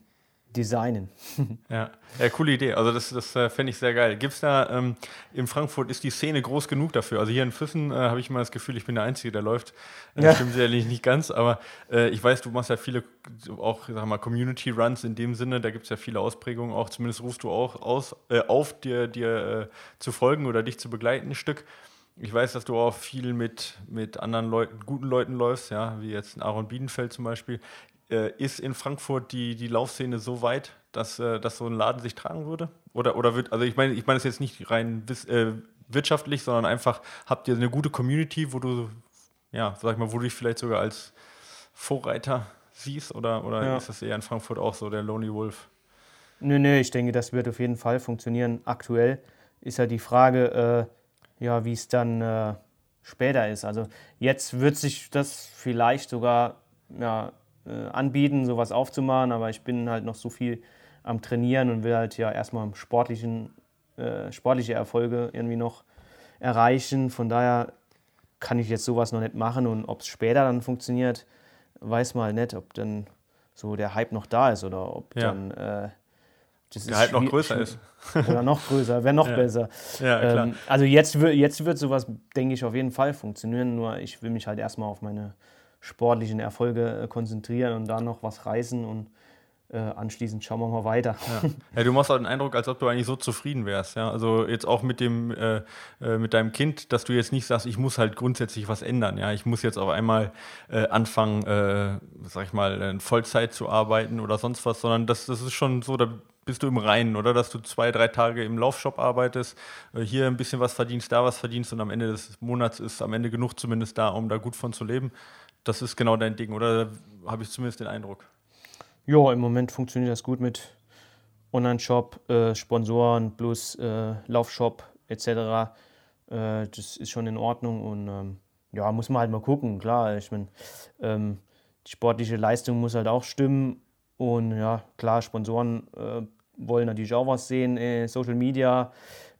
designen. ja. ja, coole Idee. Also das, das äh, fände ich sehr geil. Gibt es da, ähm, in Frankfurt ist die Szene groß genug dafür? Also hier in Füssen äh, habe ich immer das Gefühl, ich bin der Einzige, der läuft. Äh, ja. Stimmt sicherlich nicht ganz, aber äh, ich weiß, du machst ja viele, auch, sag mal, Community-Runs in dem Sinne, da gibt es ja viele Ausprägungen auch, zumindest rufst du auch aus, äh, auf, dir, dir äh, zu folgen oder dich zu begleiten ein Stück. Ich weiß, dass du auch viel mit, mit anderen Leuten, guten Leuten läufst, ja, wie jetzt Aaron Biedenfeld zum Beispiel. Äh, ist in Frankfurt die, die Laufszene so weit, dass, äh, dass so ein Laden sich tragen würde? Oder, oder wird, also ich meine, ich meine es jetzt nicht rein äh, wirtschaftlich, sondern einfach, habt ihr eine gute Community, wo du, ja, sag ich mal, wo du dich vielleicht sogar als Vorreiter siehst? Oder, oder ja. ist das eher in Frankfurt auch so, der Lonely Wolf? Nö, nö, ich denke, das wird auf jeden Fall funktionieren. Aktuell ist halt die Frage, äh, ja, wie es dann äh, später ist. Also jetzt wird sich das vielleicht sogar ja, anbieten, sowas aufzumachen, aber ich bin halt noch so viel am Trainieren und will halt ja erstmal sportlichen, äh, sportliche Erfolge irgendwie noch erreichen. Von daher kann ich jetzt sowas noch nicht machen und ob es später dann funktioniert, weiß man halt nicht, ob dann so der Hype noch da ist oder ob ja. dann äh, das der Hype noch größer ist. Oder noch größer, wäre noch ja. besser. Ja, klar. Ähm, also jetzt, jetzt wird sowas, denke ich, auf jeden Fall funktionieren, nur ich will mich halt erstmal auf meine sportlichen Erfolge äh, konzentrieren und dann noch was reißen und äh, anschließend schauen wir mal weiter. Ja. ja. du machst halt den Eindruck, als ob du eigentlich so zufrieden wärst. Ja? Also jetzt auch mit dem, äh, äh, mit deinem Kind, dass du jetzt nicht sagst, ich muss halt grundsätzlich was ändern. Ja, ich muss jetzt auf einmal äh, anfangen, sag ich mal, in Vollzeit zu arbeiten oder sonst was, sondern das, das ist schon so, da bist du im Reinen, oder? Dass du zwei, drei Tage im Laufshop arbeitest, hier ein bisschen was verdienst, da was verdienst und am Ende des Monats ist am Ende genug zumindest da, um da gut von zu leben das ist genau dein Ding, oder habe ich zumindest den Eindruck? Ja, im Moment funktioniert das gut mit Online-Shop, äh, Sponsoren plus äh, Laufshop etc. Äh, das ist schon in Ordnung und ähm, ja, muss man halt mal gucken. Klar, ich meine, ähm, die sportliche Leistung muss halt auch stimmen und ja, klar, Sponsoren äh, wollen natürlich auch was sehen, äh, Social Media,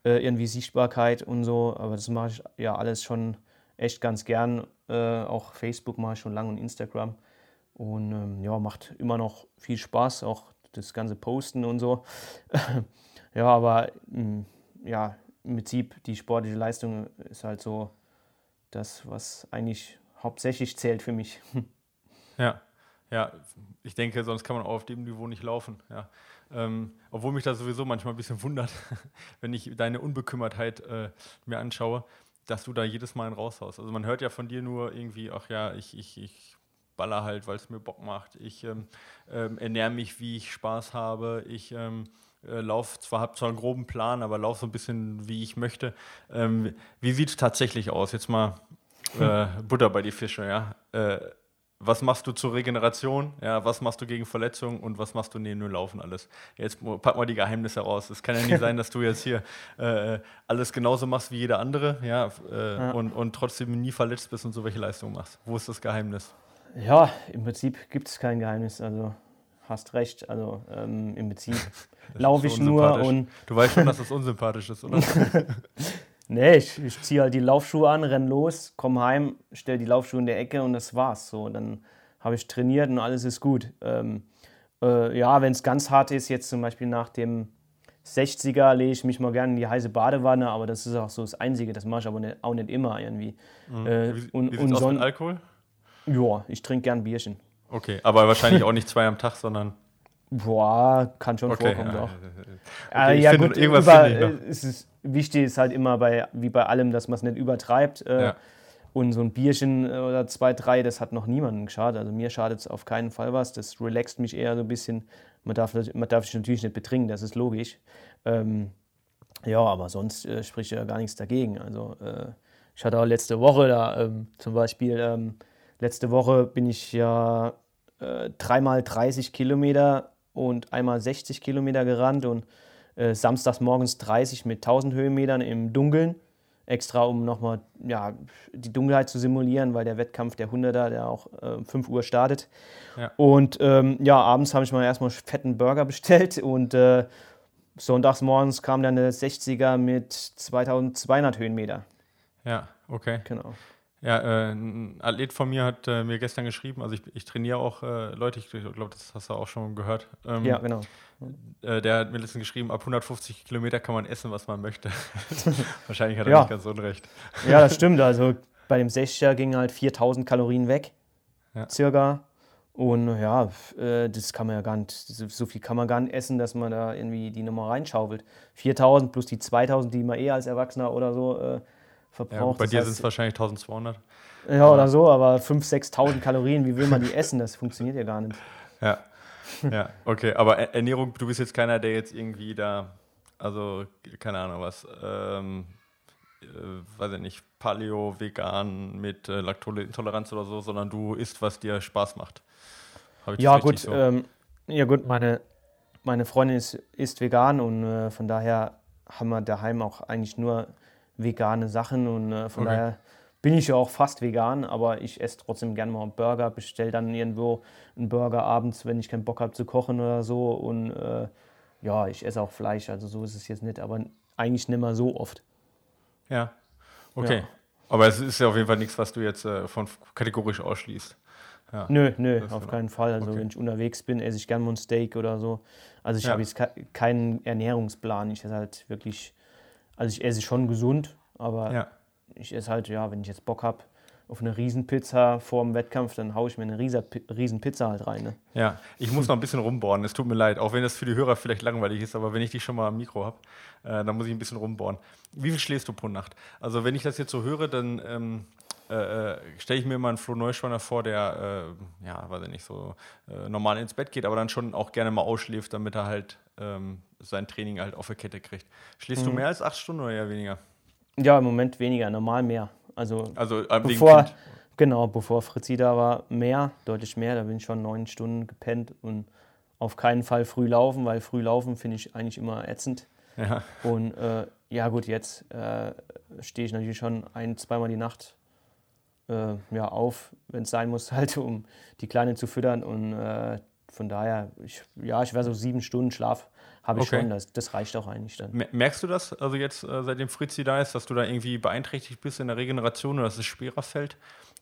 äh, irgendwie Sichtbarkeit und so, aber das mache ich ja alles schon echt ganz gern. Äh, auch Facebook mache ich schon lange und Instagram. Und ähm, ja, macht immer noch viel Spaß, auch das ganze Posten und so. ja, aber ähm, ja, im Prinzip die sportliche Leistung ist halt so das, was eigentlich hauptsächlich zählt für mich. Ja. Ja, ich denke, sonst kann man auch auf dem Niveau nicht laufen. Ja. Ähm, obwohl mich das sowieso manchmal ein bisschen wundert, wenn ich deine Unbekümmertheit äh, mir anschaue, dass du da jedes Mal einen raushaust. Also man hört ja von dir nur irgendwie, ach ja, ich, ich, ich baller halt, weil es mir Bock macht. Ich ähm, ähm, ernähre mich, wie ich Spaß habe. Ich ähm, äh, laufe zwar, habe zwar einen groben Plan, aber laufe so ein bisschen, wie ich möchte. Ähm, wie sieht es tatsächlich aus? Jetzt mal äh, Butter bei die Fische, ja. Äh, was machst du zur Regeneration? Ja, was machst du gegen Verletzungen und was machst du neben dem Laufen alles? Jetzt pack mal die Geheimnisse raus. Es kann ja nicht sein, dass du jetzt hier äh, alles genauso machst wie jeder andere, ja, äh, ja, Und, und trotzdem nie verletzt bist und so welche Leistungen machst. Wo ist das Geheimnis? Ja, im Prinzip gibt es kein Geheimnis. Also hast recht. Also ähm, im Prinzip laufe ich nur und. Du weißt schon, dass das unsympathisch ist, oder? Nee, ich, ich ziehe halt die Laufschuhe an, renn los, komme heim, stelle die Laufschuhe in der Ecke und das war's. So, dann habe ich trainiert und alles ist gut. Ähm, äh, ja, wenn es ganz hart ist, jetzt zum Beispiel nach dem 60er lege ich mich mal gerne in die heiße Badewanne, aber das ist auch so das Einzige. Das mache ich aber nicht, auch nicht immer irgendwie. Mhm. Äh, und, wie und so mit Alkohol? Ja, ich trinke gern Bierchen. Okay, aber wahrscheinlich auch nicht zwei am Tag, sondern. Boah, kann schon okay, vorkommen, ja. doch. Okay, äh, ja, gut, irgendwas über, ich noch. es ist wichtig ist halt immer bei, wie bei allem, dass man es nicht übertreibt. Äh, ja. Und so ein Bierchen äh, oder zwei, drei, das hat noch niemandem geschadet. Also mir schadet es auf keinen Fall was. Das relaxt mich eher so ein bisschen. Man darf, man darf sich natürlich nicht betrinken, das ist logisch. Ähm, ja, aber sonst äh, spricht ja gar nichts dagegen. Also äh, ich hatte auch letzte Woche da ähm, zum Beispiel, ähm, letzte Woche bin ich ja äh, dreimal 30 Kilometer und einmal 60 Kilometer gerannt und äh, samstags morgens 30 mit 1000 Höhenmetern im Dunkeln, extra um nochmal ja, die Dunkelheit zu simulieren, weil der Wettkampf der 100er, der auch äh, 5 Uhr startet. Ja. Und ähm, ja, abends habe ich mal erstmal einen fetten Burger bestellt und äh, sonntags morgens kam dann der 60er mit 2200 Höhenmeter. Ja, okay. Genau. Ja, äh, ein Athlet von mir hat äh, mir gestern geschrieben, also ich, ich trainiere auch äh, Leute, ich glaube, das hast du auch schon gehört. Ähm, ja, genau. Äh, der hat mir letztens geschrieben, ab 150 Kilometer kann man essen, was man möchte. Wahrscheinlich hat er ja. nicht ganz unrecht. ja, das stimmt. Also bei dem 60er gingen halt 4000 Kalorien weg, ja. circa. Und ja, äh, das kann man ja gar nicht, so viel kann man gar nicht essen, dass man da irgendwie die Nummer reinschaufelt. 4000 plus die 2000, die man eh als Erwachsener oder so äh, verbraucht. Ja, bei dir sind es wahrscheinlich 1200. Ja, oder so, aber 5.000, 6.000 Kalorien, wie will man die essen? Das funktioniert ja gar nicht. Ja, ja, okay. Aber Ernährung, du bist jetzt keiner, der jetzt irgendwie da, also keine Ahnung was, ähm, äh, weiß ich nicht, Paleo, vegan mit äh, Laktoseintoleranz oder so, sondern du isst, was dir Spaß macht. ja, gut, so? ähm, ja, gut, meine, meine Freundin ist, ist vegan und äh, von daher haben wir daheim auch eigentlich nur vegane Sachen und äh, von okay. daher bin ich ja auch fast vegan, aber ich esse trotzdem gerne mal einen Burger, bestelle dann irgendwo einen Burger abends, wenn ich keinen Bock habe zu kochen oder so und äh, ja, ich esse auch Fleisch, also so ist es jetzt nicht, aber eigentlich nicht mehr so oft. Ja, okay. Ja. Aber es ist ja auf jeden Fall nichts, was du jetzt äh, von kategorisch ausschließt. Ja. Nö, nö, auf keinen Fall. Also okay. wenn ich unterwegs bin, esse ich gerne mal ein Steak oder so. Also ich ja. habe jetzt keinen Ernährungsplan. Ich esse halt wirklich also ich esse schon gesund, aber ja. ich esse halt, ja, wenn ich jetzt Bock habe auf eine Riesenpizza vor dem Wettkampf, dann haue ich mir eine Riesenpizza halt rein. Ne? Ja, ich muss noch ein bisschen rumbohren, es tut mir leid, auch wenn das für die Hörer vielleicht langweilig ist, aber wenn ich dich schon mal am Mikro habe, äh, dann muss ich ein bisschen rumbohren. Wie viel schläfst du pro Nacht? Also wenn ich das jetzt so höre, dann ähm, äh, äh stelle ich mir mal einen Flo Neuschwander vor, der, äh, ja, weiß ich nicht, so äh, normal ins Bett geht, aber dann schon auch gerne mal ausschläft, damit er halt ähm, sein Training halt auf der Kette kriegt. Schläfst mhm. du mehr als acht Stunden oder eher weniger? Ja, im Moment weniger, normal mehr. Also, also äh, bevor, genau, bevor Fritzi da war, mehr, deutlich mehr. Da bin ich schon neun Stunden gepennt und auf keinen Fall früh laufen, weil früh laufen finde ich eigentlich immer ätzend. Ja. Und äh, ja gut, jetzt äh, stehe ich natürlich schon ein, zweimal die Nacht äh, ja, auf, wenn es sein muss, halt, um die Kleine zu füttern. Und äh, von daher, ich, ja, ich wäre so sieben Stunden Schlaf habe ich okay. schon. Das, das, reicht auch eigentlich dann. Merkst du das, also jetzt äh, seitdem Fritzi da ist, dass du da irgendwie beeinträchtigt bist in der Regeneration oder dass es schwerer fällt?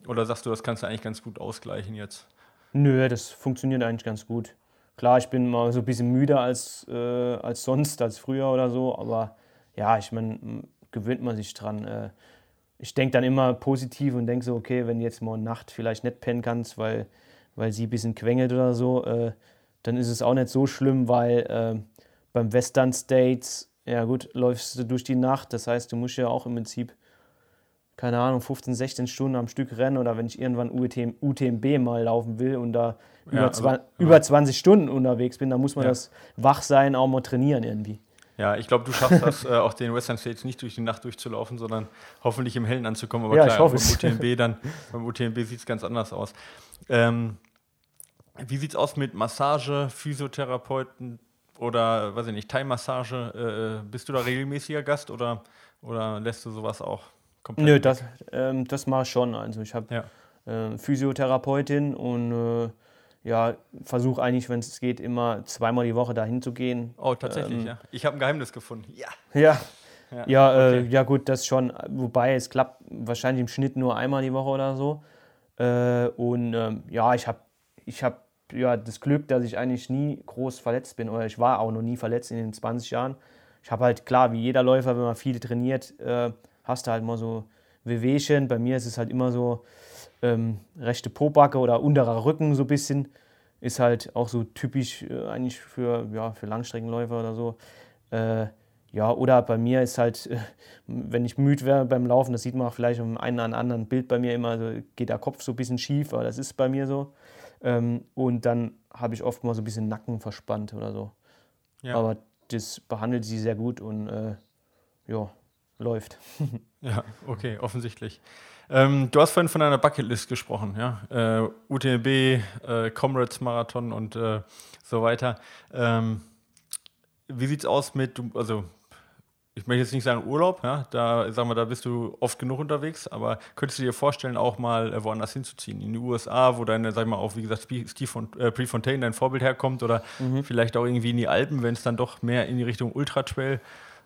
Oder sagst du, das kannst du eigentlich ganz gut ausgleichen jetzt? Nö, das funktioniert eigentlich ganz gut. Klar, ich bin mal so ein bisschen müder als, äh, als sonst, als früher oder so, aber ja, ich meine, gewöhnt man sich dran. Äh, ich denke dann immer positiv und denke so, okay, wenn du jetzt mal Nacht vielleicht nicht pennen kannst, weil weil sie ein bisschen quengelt oder so, äh, dann ist es auch nicht so schlimm, weil äh, beim Western States, ja gut, läufst du durch die Nacht, das heißt, du musst ja auch im Prinzip, keine Ahnung, 15, 16 Stunden am Stück rennen oder wenn ich irgendwann UTM, UTMB mal laufen will und da ja, über, also, über 20 Stunden unterwegs bin, dann muss man ja. das Wachsein auch mal trainieren irgendwie. Ja, ich glaube, du schaffst das, äh, auch den Western States nicht durch die Nacht durchzulaufen, sondern hoffentlich im Hellen anzukommen. Aber ja, klar, ich hoffe beim UTMB, dann, beim UTMB sieht es ganz anders aus. Ähm, wie sieht es aus mit Massage, Physiotherapeuten oder, weiß ich nicht, Thai-Massage? Äh, bist du da regelmäßiger Gast oder, oder lässt du sowas auch komplett? Nö, das, ähm, das mache ich schon. Also ich habe ja. äh, Physiotherapeutin und äh, ja, versuche eigentlich, wenn es geht, immer zweimal die Woche dahin zu gehen. Oh, tatsächlich, ähm, ja. Ich habe ein Geheimnis gefunden. Ja. Ja. Ja, ja, äh, okay. äh, ja, gut, das schon. Wobei es klappt wahrscheinlich im Schnitt nur einmal die Woche oder so. Äh, und ähm, ja, ich habe ich hab, ja, das Glück, dass ich eigentlich nie groß verletzt bin. Oder ich war auch noch nie verletzt in den 20 Jahren. Ich habe halt, klar, wie jeder Läufer, wenn man viel trainiert, äh, hast du halt mal so Wehwehchen. Bei mir ist es halt immer so, ähm, rechte Pobacke oder unterer Rücken so ein bisschen. Ist halt auch so typisch äh, eigentlich für, ja, für Langstreckenläufer oder so. Äh, ja, oder bei mir ist halt, äh, wenn ich müde wäre beim Laufen, das sieht man auch vielleicht auf einem oder anderen Bild bei mir immer, also geht der Kopf so ein bisschen schief, aber das ist bei mir so. Ähm, und dann habe ich oft mal so ein bisschen Nacken verspannt oder so. Ja. Aber das behandelt sie sehr gut und äh, ja, läuft. ja, okay, offensichtlich. Ähm, du hast vorhin von einer Bucketlist gesprochen, ja. Äh, UTMB, äh, Comrades Marathon und äh, so weiter. Ähm, wie sieht's aus mit, also ich möchte jetzt nicht sagen Urlaub, ja, da sagen wir, da bist du oft genug unterwegs, aber könntest du dir vorstellen, auch mal äh, woanders hinzuziehen? In die USA, wo deine, sag ich mal, auch wie gesagt, Steve von, äh, Prefontaine, dein Vorbild herkommt, oder mhm. vielleicht auch irgendwie in die Alpen, wenn es dann doch mehr in die Richtung Ultra Trail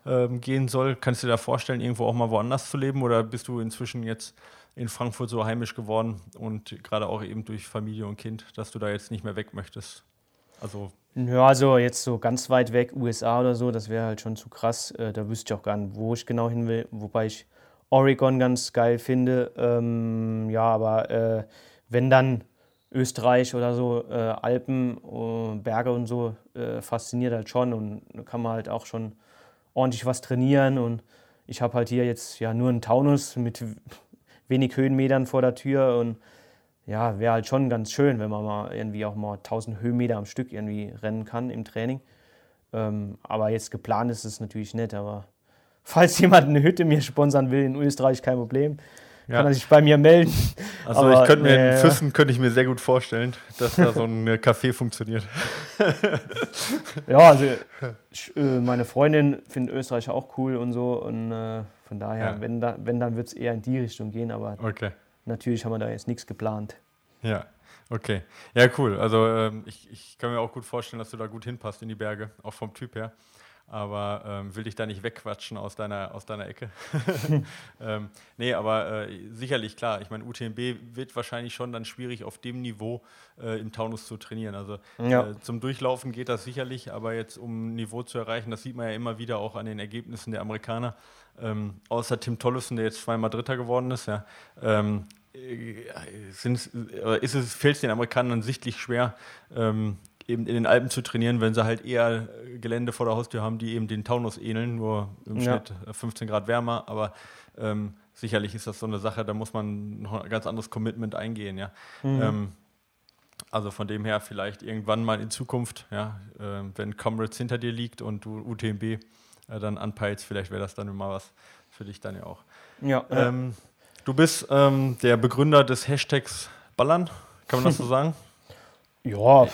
ähm, gehen soll. Kannst du dir da vorstellen, irgendwo auch mal woanders zu leben oder bist du inzwischen jetzt in Frankfurt so heimisch geworden und gerade auch eben durch Familie und Kind, dass du da jetzt nicht mehr weg möchtest? Also ja, also jetzt so ganz weit weg, USA oder so, das wäre halt schon zu krass. Äh, da wüsste ich auch gar nicht, wo ich genau hin will. Wobei ich Oregon ganz geil finde. Ähm, ja, aber äh, wenn dann Österreich oder so, äh, Alpen, äh, Berge und so, äh, fasziniert halt schon und da kann man halt auch schon ordentlich was trainieren. Und ich habe halt hier jetzt ja nur einen Taunus mit wenig Höhenmetern vor der Tür und ja, wäre halt schon ganz schön, wenn man mal irgendwie auch mal 1000 Höhenmeter am Stück irgendwie rennen kann im Training. Ähm, aber jetzt geplant ist es natürlich nicht. Aber falls jemand eine Hütte mir sponsern will in Österreich, kein Problem. Ja. Kann er sich bei mir melden. Also Aber, ich könnte mir äh, in Füssen könnte ich mir sehr gut vorstellen, dass da so ein Café funktioniert. ja, also ich, äh, meine Freundin findet Österreich auch cool und so. Und äh, von daher, ja. wenn, da, wenn dann wird es eher in die Richtung gehen. Aber okay. Natürlich haben wir da jetzt nichts geplant. Ja, okay. Ja, cool. Also ähm, ich, ich kann mir auch gut vorstellen, dass du da gut hinpasst in die Berge, auch vom Typ her aber ähm, will dich da nicht wegquatschen aus deiner, aus deiner Ecke. ähm, nee, aber äh, sicherlich klar. Ich meine, UTMB wird wahrscheinlich schon dann schwierig auf dem Niveau äh, im Taunus zu trainieren. Also ja. äh, zum Durchlaufen geht das sicherlich, aber jetzt um ein Niveau zu erreichen, das sieht man ja immer wieder auch an den Ergebnissen der Amerikaner. Ähm, außer Tim Tollison, der jetzt zweimal Dritter geworden ist, ja, ähm, äh, ist es, fällt es den Amerikanern sichtlich schwer, ähm, eben in den Alpen zu trainieren, wenn sie halt eher äh, Gelände vor der Haustür haben, die eben den Taunus ähneln, nur im ja. Schnitt 15 äh, Grad wärmer. Aber ähm, sicherlich ist das so eine Sache, da muss man noch ein ganz anderes Commitment eingehen, ja. Mhm. Ähm, also von dem her vielleicht irgendwann mal in Zukunft, ja, äh, wenn Comrades hinter dir liegt und du UTMB äh, dann anpeilst, vielleicht wäre das dann mal was für dich dann ja auch. Ja. Ähm, du bist ähm, der Begründer des Hashtags Ballern, kann man das so sagen? Ja,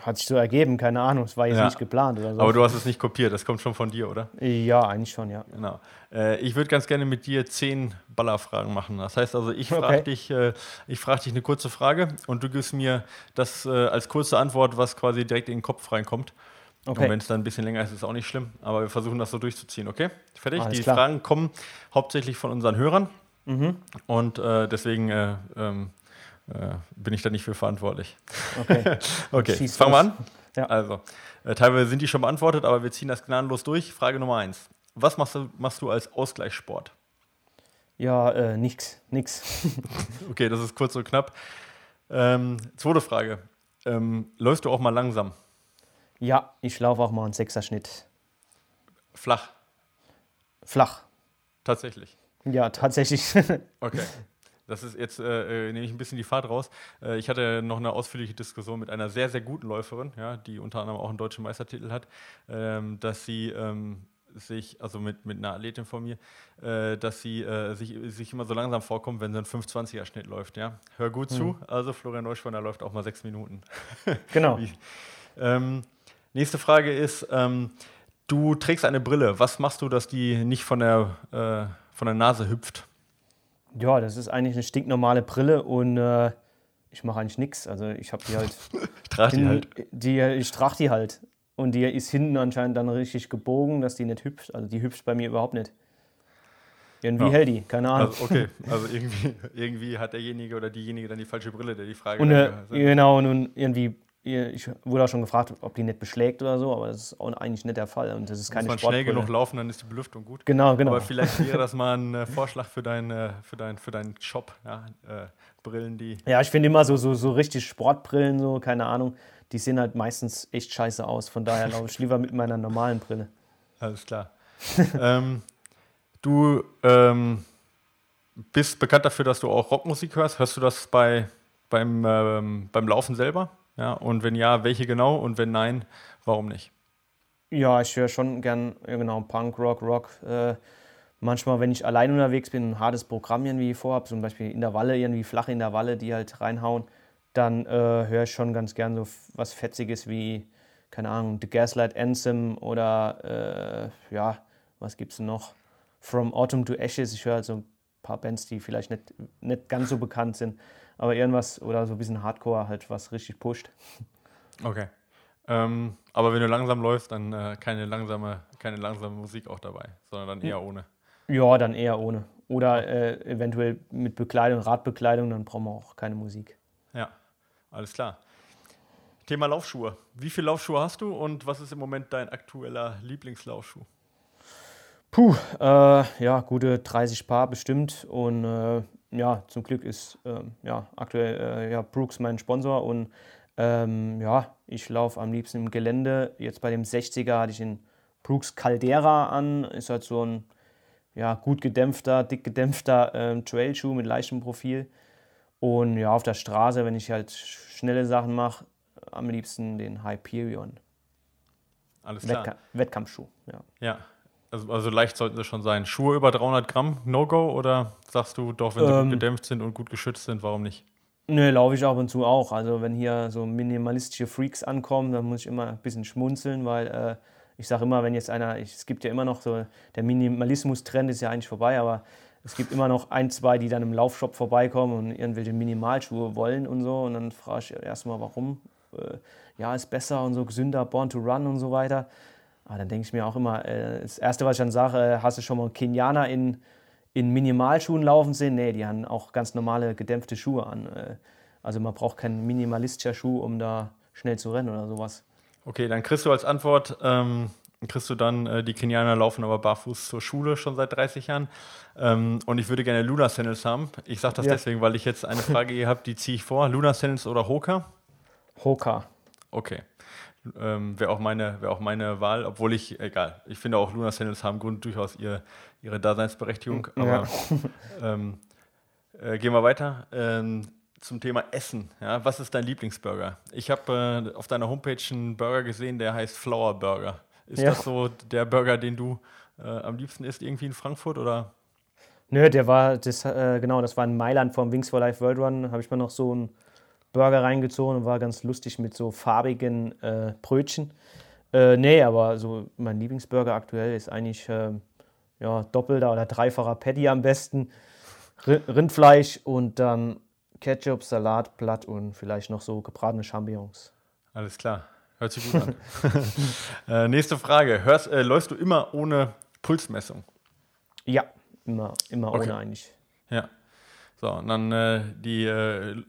hat sich so ergeben, keine Ahnung. Es war jetzt ja. nicht geplant oder so. Aber du hast es nicht kopiert, das kommt schon von dir, oder? Ja, eigentlich schon, ja. Genau. Äh, ich würde ganz gerne mit dir zehn Ballerfragen machen. Das heißt also, ich frage okay. dich, äh, frag dich eine kurze Frage und du gibst mir das äh, als kurze Antwort, was quasi direkt in den Kopf reinkommt. Okay. Und wenn es dann ein bisschen länger ist, ist es auch nicht schlimm. Aber wir versuchen das so durchzuziehen, okay? Fertig? Alles Die klar. Fragen kommen hauptsächlich von unseren Hörern. Mhm. Und äh, deswegen äh, ähm, äh, bin ich da nicht für verantwortlich. Okay, okay. fangen wir an. Ja. Also, äh, teilweise sind die schon beantwortet, aber wir ziehen das gnadenlos durch. Frage Nummer eins. Was machst du, machst du als Ausgleichssport? Ja, äh, nix, nix. okay, das ist kurz und knapp. Ähm, zweite Frage. Ähm, läufst du auch mal langsam? Ja, ich laufe auch mal einen Sechserschnitt. Flach? Flach. Tatsächlich. Ja, tatsächlich. okay. Das ist jetzt, äh, äh, nehme ich ein bisschen die Fahrt raus. Äh, ich hatte noch eine ausführliche Diskussion mit einer sehr, sehr guten Läuferin, ja, die unter anderem auch einen deutschen Meistertitel hat, ähm, dass sie ähm, sich, also mit, mit einer Athletin von mir, äh, dass sie äh, sich, sich immer so langsam vorkommt, wenn so ein 520er-Schnitt läuft. Ja? Hör gut mhm. zu, also Florian Neuschwander läuft auch mal sechs Minuten. Genau. ähm, nächste Frage ist, ähm, du trägst eine Brille. Was machst du, dass die nicht von der, äh, von der Nase hüpft? Ja, das ist eigentlich eine stinknormale Brille und äh, ich mache eigentlich nichts. Also ich habe die halt. ich trage die halt. Die, ich trage die halt. Und die ist hinten anscheinend dann richtig gebogen, dass die nicht hüpft. Also die hüpft bei mir überhaupt nicht. Irgendwie ja. hält die, keine Ahnung. Also okay, also irgendwie, irgendwie hat derjenige oder diejenige dann die falsche Brille, der die Frage. Und, äh, genau, und irgendwie, ich wurde auch schon gefragt, ob die nicht beschlägt oder so, aber das ist eigentlich nicht der Fall. Und das ist keine Muss man schnell genug laufen, dann ist die Belüftung gut. Genau, genau. Aber vielleicht wäre das mal ein äh, Vorschlag für, dein, äh, für, dein, für deinen Shop, ja, äh, Brillen, die. Ja, ich finde immer so, so, so richtig Sportbrillen, so, keine Ahnung die sehen halt meistens echt scheiße aus. Von daher laufe ich lieber mit meiner normalen Brille. Alles klar. ähm, du ähm, bist bekannt dafür, dass du auch Rockmusik hörst. Hörst du das bei, beim, ähm, beim Laufen selber? Ja, und wenn ja, welche genau? Und wenn nein, warum nicht? Ja, ich höre schon gern, genau, Punk, Rock, Rock. Äh, manchmal, wenn ich allein unterwegs bin, ein hartes Programm irgendwie vorhabe, zum Beispiel in der Walle, irgendwie flach in der Walle, die halt reinhauen, dann äh, höre ich schon ganz gern so was Fetziges wie, keine Ahnung, The Gaslight Anthem oder äh, ja, was gibt es noch? From Autumn to Ashes. Ich höre halt so ein paar Bands, die vielleicht nicht, nicht ganz so bekannt sind, aber irgendwas oder so ein bisschen Hardcore halt, was richtig pusht. Okay. Ähm, aber wenn du langsam läufst, dann äh, keine, langsame, keine langsame Musik auch dabei, sondern dann eher ohne. Ja, dann eher ohne. Oder äh, eventuell mit Bekleidung, Radbekleidung, dann brauchen wir auch keine Musik. Ja. Alles klar. Thema Laufschuhe. Wie viele Laufschuhe hast du und was ist im Moment dein aktueller Lieblingslaufschuh? Puh, äh, ja, gute 30 Paar bestimmt. Und äh, ja, zum Glück ist äh, ja, aktuell äh, ja, Brooks mein Sponsor. Und ähm, ja, ich laufe am liebsten im Gelände. Jetzt bei dem 60er hatte ich den Brooks Caldera an. Ist halt so ein ja, gut gedämpfter, dick gedämpfter ähm, Trailschuh mit leichtem Profil. Und ja, auf der Straße, wenn ich halt schnelle Sachen mache, am liebsten den Hyperion. Alles klar. Wettka Wettkampfschuh, ja. Ja, also, also, leicht sollten sie schon sein. Schuhe über 300 Gramm, No-Go? Oder sagst du doch, wenn sie ähm, gut gedämpft sind und gut geschützt sind, warum nicht? Nö, laufe ich ab und zu auch. Also wenn hier so minimalistische Freaks ankommen, dann muss ich immer ein bisschen schmunzeln, weil äh, ich sage immer, wenn jetzt einer, ich, es gibt ja immer noch so, der Minimalismus-Trend ist ja eigentlich vorbei, aber es gibt immer noch ein, zwei, die dann im Laufshop vorbeikommen und irgendwelche Minimalschuhe wollen und so. Und dann frage ich erstmal, warum? Äh, ja, ist besser und so gesünder, Born to Run und so weiter. Aber dann denke ich mir auch immer, äh, das Erste, was ich dann sage, äh, hast du schon mal Kenianer in, in Minimalschuhen laufen sehen? Nee, die haben auch ganz normale gedämpfte Schuhe an. Äh, also man braucht keinen minimalistischer Schuh, um da schnell zu rennen oder sowas. Okay, dann kriegst du als Antwort, ähm, kriegst du dann, äh, die Kenianer laufen aber barfuß zur Schule schon seit 30 Jahren. Ähm, und ich würde gerne Luna Sandals haben. Ich sage das ja. deswegen, weil ich jetzt eine Frage hier habe, die ziehe ich vor. Luna Sandals oder Hoka? Hoka. Okay. Ähm, Wäre auch, meine, wär auch meine Wahl, obwohl ich, egal, ich finde auch Luna Sandals haben Grund durchaus ihr, ihre Daseinsberechtigung. Aber ja. ähm, äh, gehen wir weiter. Ähm, zum Thema Essen. Ja, was ist dein Lieblingsburger? Ich habe äh, auf deiner Homepage einen Burger gesehen, der heißt Flower Burger. Ist ja. das so der Burger, den du äh, am liebsten isst, irgendwie in Frankfurt oder? Nö, der war, das, äh, genau, das war in Mailand vom Wings for Life World Run. habe ich mir noch so einen Burger reingezogen und war ganz lustig mit so farbigen äh, Brötchen. Äh, nee, aber so mein Lieblingsburger aktuell ist eigentlich äh, ja, doppelter oder dreifacher Patty am besten. Rindfleisch und dann Ketchup, Salat, Blatt und vielleicht noch so gebratene Champignons. Alles klar. Hört sich gut an. äh, nächste Frage. Hörst, äh, läufst du immer ohne Pulsmessung? Ja, immer, immer okay. ohne eigentlich. Ja. So, und dann äh, die äh,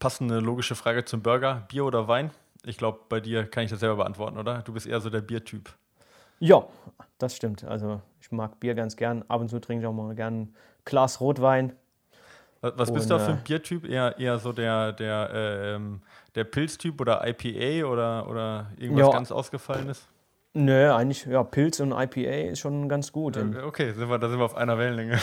passende logische Frage zum Burger: Bier oder Wein? Ich glaube, bei dir kann ich das selber beantworten, oder? Du bist eher so der Biertyp. Ja, das stimmt. Also, ich mag Bier ganz gern. Ab und zu trinke ich auch mal gern ein Glas Rotwein. Was, bist du da für ein Biertyp? Eher, eher so der, der, ähm, der Pilztyp oder IPA oder, oder irgendwas ja. ganz Ausgefallenes? Nö, eigentlich, ja, Pilz und IPA ist schon ganz gut. okay, sind wir, da sind wir auf einer Wellenlänge.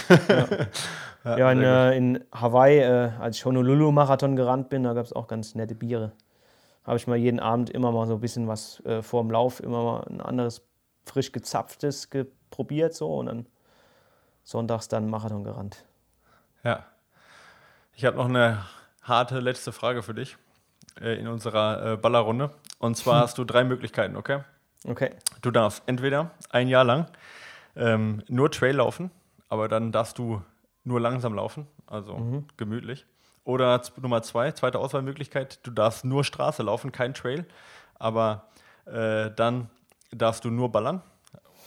Ja, ja in, äh, in, Hawaii, äh, als ich Honolulu-Marathon gerannt bin, da gab es auch ganz nette Biere. Habe ich mal jeden Abend immer mal so ein bisschen was äh, vor dem Lauf, immer mal ein anderes frisch gezapftes probiert so und dann sonntags dann Marathon gerannt. Ja. Ich habe noch eine harte letzte Frage für dich äh, in unserer äh, Ballerrunde. Und zwar hast du drei Möglichkeiten, okay? Okay. Du darfst entweder ein Jahr lang ähm, nur Trail laufen, aber dann darfst du nur langsam laufen, also mhm. gemütlich. Oder Nummer zwei, zweite Auswahlmöglichkeit, du darfst nur Straße laufen, kein Trail, aber äh, dann darfst du nur ballern.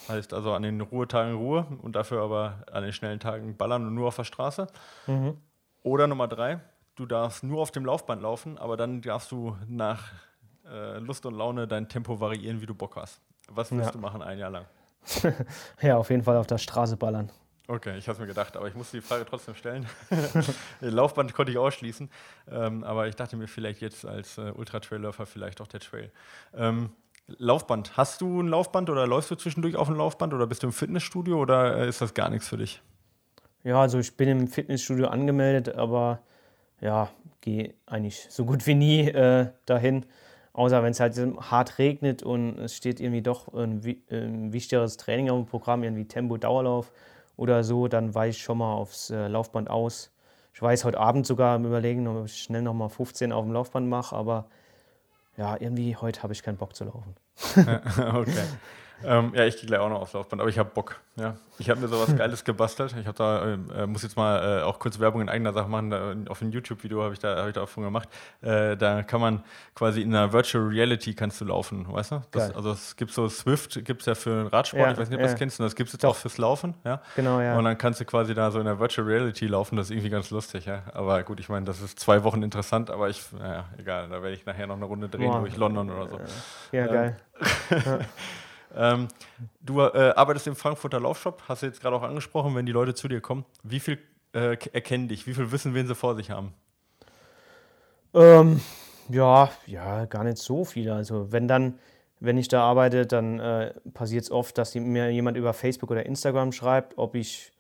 Heißt also an den Ruhetagen Ruhe und dafür aber an den schnellen Tagen ballern und nur auf der Straße. Mhm. Oder Nummer drei, du darfst nur auf dem Laufband laufen, aber dann darfst du nach äh, Lust und Laune dein Tempo variieren, wie du Bock hast. Was willst ja. du machen ein Jahr lang? ja, auf jeden Fall auf der Straße ballern. Okay, ich habe es mir gedacht, aber ich musste die Frage trotzdem stellen. Laufband konnte ich ausschließen, ähm, aber ich dachte mir vielleicht jetzt als äh, Ultra-Trail-Läufer vielleicht auch der Trail. Ähm, Laufband, hast du ein Laufband oder läufst du zwischendurch auf ein Laufband oder bist du im Fitnessstudio oder äh, ist das gar nichts für dich? Ja, also ich bin im Fitnessstudio angemeldet, aber ja, gehe eigentlich so gut wie nie äh, dahin. Außer wenn es halt hart regnet und es steht irgendwie doch ein, ein wichtigeres Training auf dem Programm, irgendwie Tempo-Dauerlauf oder so, dann weiche ich schon mal aufs äh, Laufband aus. Ich weiß heute Abend sogar am Überlegen, ob ich schnell nochmal 15 auf dem Laufband mache, aber ja, irgendwie heute habe ich keinen Bock zu laufen. okay. Ähm, ja, ich gehe gleich auch noch aufs Laufband, aber ich habe Bock. Ja. Ich habe mir sowas Geiles gebastelt. Ich da, ähm, äh, muss jetzt mal äh, auch kurz Werbung in eigener Sache machen. Da, auf ein YouTube-Video habe ich, da, hab ich da auch von gemacht. Äh, da kann man quasi in einer Virtual Reality kannst du laufen, weißt du? Das, also es gibt so Swift, gibt es ja für den Radsport, ja, ich weiß nicht, ob du ja. das kennst, und das gibt es jetzt auch fürs Laufen. Ja? Genau, ja. Und dann kannst du quasi da so in der Virtual Reality laufen. Das ist irgendwie ganz lustig, ja. Aber gut, ich meine, das ist zwei Wochen interessant, aber ich, naja, egal, da werde ich nachher noch eine Runde drehen Boah. durch London oder so. Ja, ähm, geil. Ähm, du äh, arbeitest im Frankfurter Laufshop, hast du jetzt gerade auch angesprochen, wenn die Leute zu dir kommen. Wie viel äh, erkennen dich? Wie viel wissen, wen sie vor sich haben? Ähm, ja, ja, gar nicht so viel. Also wenn dann, wenn ich da arbeite, dann äh, passiert es oft, dass mir jemand über Facebook oder Instagram schreibt, ob ich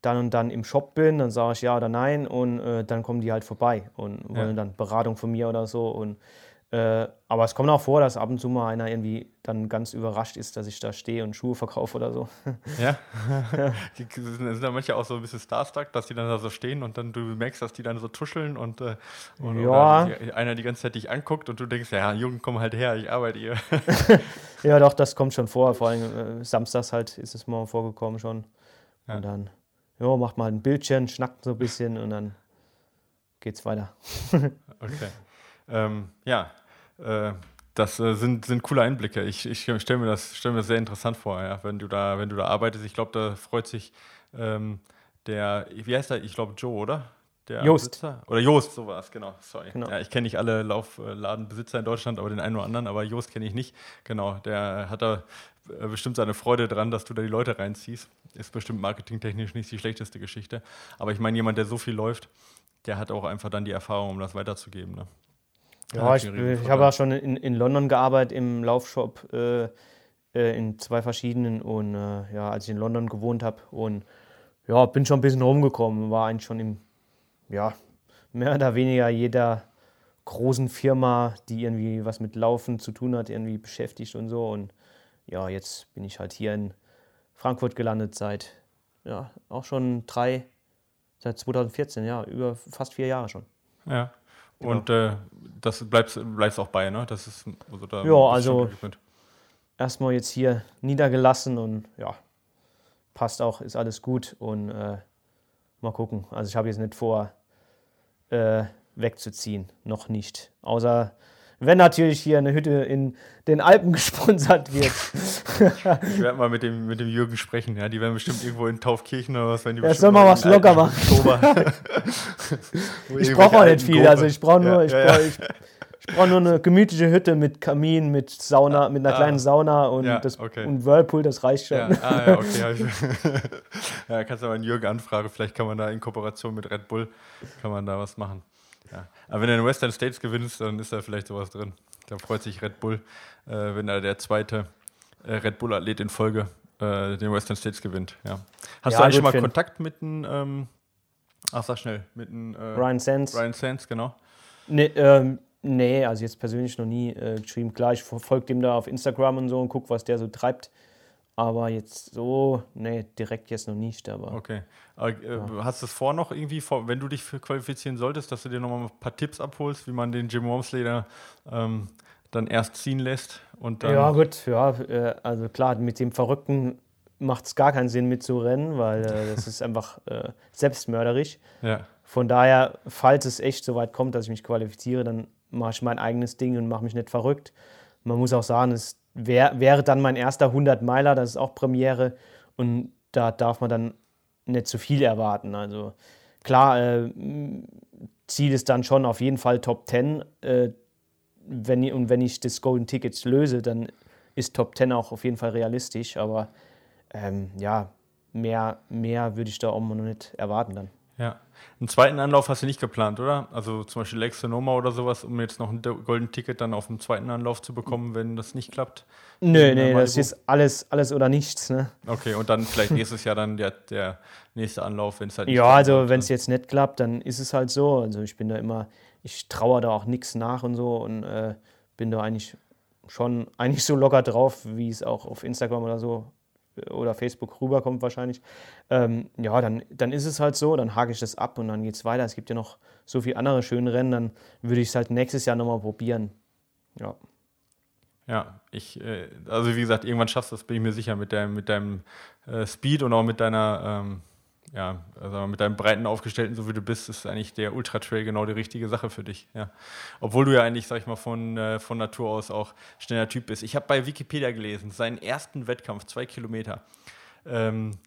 dann und dann im Shop bin, dann sage ich ja oder nein und äh, dann kommen die halt vorbei und wollen ja. dann Beratung von mir oder so und äh, aber es kommt auch vor, dass ab und zu mal einer irgendwie dann ganz überrascht ist, dass ich da stehe und Schuhe verkaufe oder so. Ja. Die sind dann manche auch so ein bisschen starstruck, dass die dann da so stehen und dann du merkst, dass die dann so tuscheln und, äh, und ja. einer die ganze Zeit dich anguckt und du denkst, ja, Jungen, komm halt her, ich arbeite hier. ja, doch, das kommt schon vor. Vor allem äh, samstags halt ist es mal vorgekommen schon. Ja. Und dann, ja, macht mal ein Bildchen, schnackt so ein bisschen und dann geht's weiter. okay. Ähm, ja, äh, das äh, sind, sind coole Einblicke. Ich, ich stelle mir das stell mir sehr interessant vor, ja, wenn du da, wenn du da arbeitest. Ich glaube, da freut sich ähm, der, wie heißt der? Ich glaube Joe, oder? Der Joost. Besitzer? Oder Joost, so war es, genau. Sorry. Genau. Ja, ich kenne nicht alle Laufladenbesitzer in Deutschland, aber den einen oder anderen, aber Joost kenne ich nicht. Genau, der hat da äh, bestimmt seine Freude dran, dass du da die Leute reinziehst. Ist bestimmt marketingtechnisch nicht die schlechteste Geschichte. Aber ich meine, jemand, der so viel läuft, der hat auch einfach dann die Erfahrung, um das weiterzugeben. Ne? Ja, ich, ich habe auch schon in, in London gearbeitet, im Laufshop äh, äh, in zwei verschiedenen. Und äh, ja, als ich in London gewohnt habe und ja, bin schon ein bisschen rumgekommen, war eigentlich schon im, ja, mehr oder weniger jeder großen Firma, die irgendwie was mit Laufen zu tun hat, irgendwie beschäftigt und so. Und ja, jetzt bin ich halt hier in Frankfurt gelandet seit, ja, auch schon drei, seit 2014, ja, über fast vier Jahre schon. Ja. Genau. Und äh, das bleibt bleibst auch bei, ne? Das ist also da Ja, also erstmal jetzt hier niedergelassen und ja, passt auch, ist alles gut und äh, mal gucken. Also ich habe jetzt nicht vor, äh, wegzuziehen, noch nicht. Außer wenn natürlich hier eine Hütte in den Alpen gesponsert wird. ich werde mal mit dem, mit dem Jürgen sprechen. Ja, die werden bestimmt irgendwo in Taufkirchen oder was, wenn die ja, soll mal was locker machen. ich brauche auch nicht viel. Also ich brauche nur, ja, ich, ja, brauch, ich, Ich brauche nur eine gemütliche Hütte mit Kamin, mit Sauna, mit einer Ah. kleinen Sauna und, Ja, das, okay. und Whirlpool, das reicht schon. Ja, ah, ja, okay. ja, kannst du aber einen Jürgen anfragen, vielleicht kann man da in Kooperation mit Red Bull, kann man da was machen. Ja. Aber wenn du in Western States gewinnst, dann ist da vielleicht sowas drin. Da freut sich Red Bull, äh, wenn da der zweite äh, Red Bull-Athlet in Folge äh, den Western States gewinnt. Ja. Hast Ja, du eigentlich mal. Kontakt mit einem, ähm, ach sag schnell, mit einem äh, Ryan Sands. Ryan Sands, genau. Nee, ähm, nee, also jetzt persönlich noch nie äh, geschrieben. Klar, ich folge dem da auf Instagram und so und gucke, was der so treibt. Aber jetzt so, nee, direkt jetzt noch nicht. Aber Okay. Aber, äh, Hast du es vor noch irgendwie, vor, wenn du dich für qualifizieren solltest, dass du dir nochmal ein paar Tipps abholst, wie man den Jim Wormsley da ähm, dann erst ziehen lässt und dann. ja, gut, ja, äh, also klar, mit dem Verrückten macht es gar keinen Sinn mitzurennen, weil äh, das ist einfach äh, selbstmörderisch. ja. Von daher, falls es echt so weit kommt, dass ich mich qualifiziere, dann mache ich mein eigenes Ding und mache mich nicht verrückt. Man muss auch sagen, es wär, wäre dann mein erster 100-Meiler, das ist auch Premiere und da darf man dann nicht zu viel erwarten. Also klar, äh, Ziel ist dann schon auf jeden Fall Top 10. Äh, wenn, und wenn ich das Golden Ticket löse, dann ist Top 10 auch auf jeden Fall realistisch. Aber ähm, ja, mehr, mehr würde ich da auch noch nicht erwarten dann. Ja. Einen zweiten Anlauf hast du nicht geplant, oder? Also zum Beispiel Lex Sonoma oder sowas, um jetzt noch ein Golden Ticket dann auf dem zweiten Anlauf zu bekommen, wenn das nicht klappt. Nö, nee, das ist alles, alles oder nichts. Ne? Okay, und dann vielleicht nächstes Jahr dann der, der nächste Anlauf, wenn es halt nicht Ja, also wenn es jetzt nicht klappt, dann ist es halt so. Also ich bin da immer, ich traue da auch nichts nach und so und äh, bin da eigentlich schon eigentlich so locker drauf, wie es auch auf Instagram oder so oder Facebook rüberkommt wahrscheinlich. Ähm, ja, dann, dann ist es halt so, dann hake ich das ab und dann geht es weiter. Es gibt ja noch so viele andere schöne Rennen, dann würde ich es halt nächstes Jahr nochmal probieren. Ja. Ja, ich, äh, also wie gesagt, irgendwann schaffst du das, bin ich mir sicher, mit deinem, mit deinem äh, Speed und auch mit deiner, ähm, ja, also mit deinem breiten Aufgestellten, so wie du bist, ist eigentlich der Ultra Trail genau die richtige Sache für dich. Ja. Obwohl du ja eigentlich, sag ich mal, von, äh, von Natur aus auch schneller Typ bist. Ich habe bei Wikipedia gelesen, seinen ersten Wettkampf, zwei Kilometer, ähm,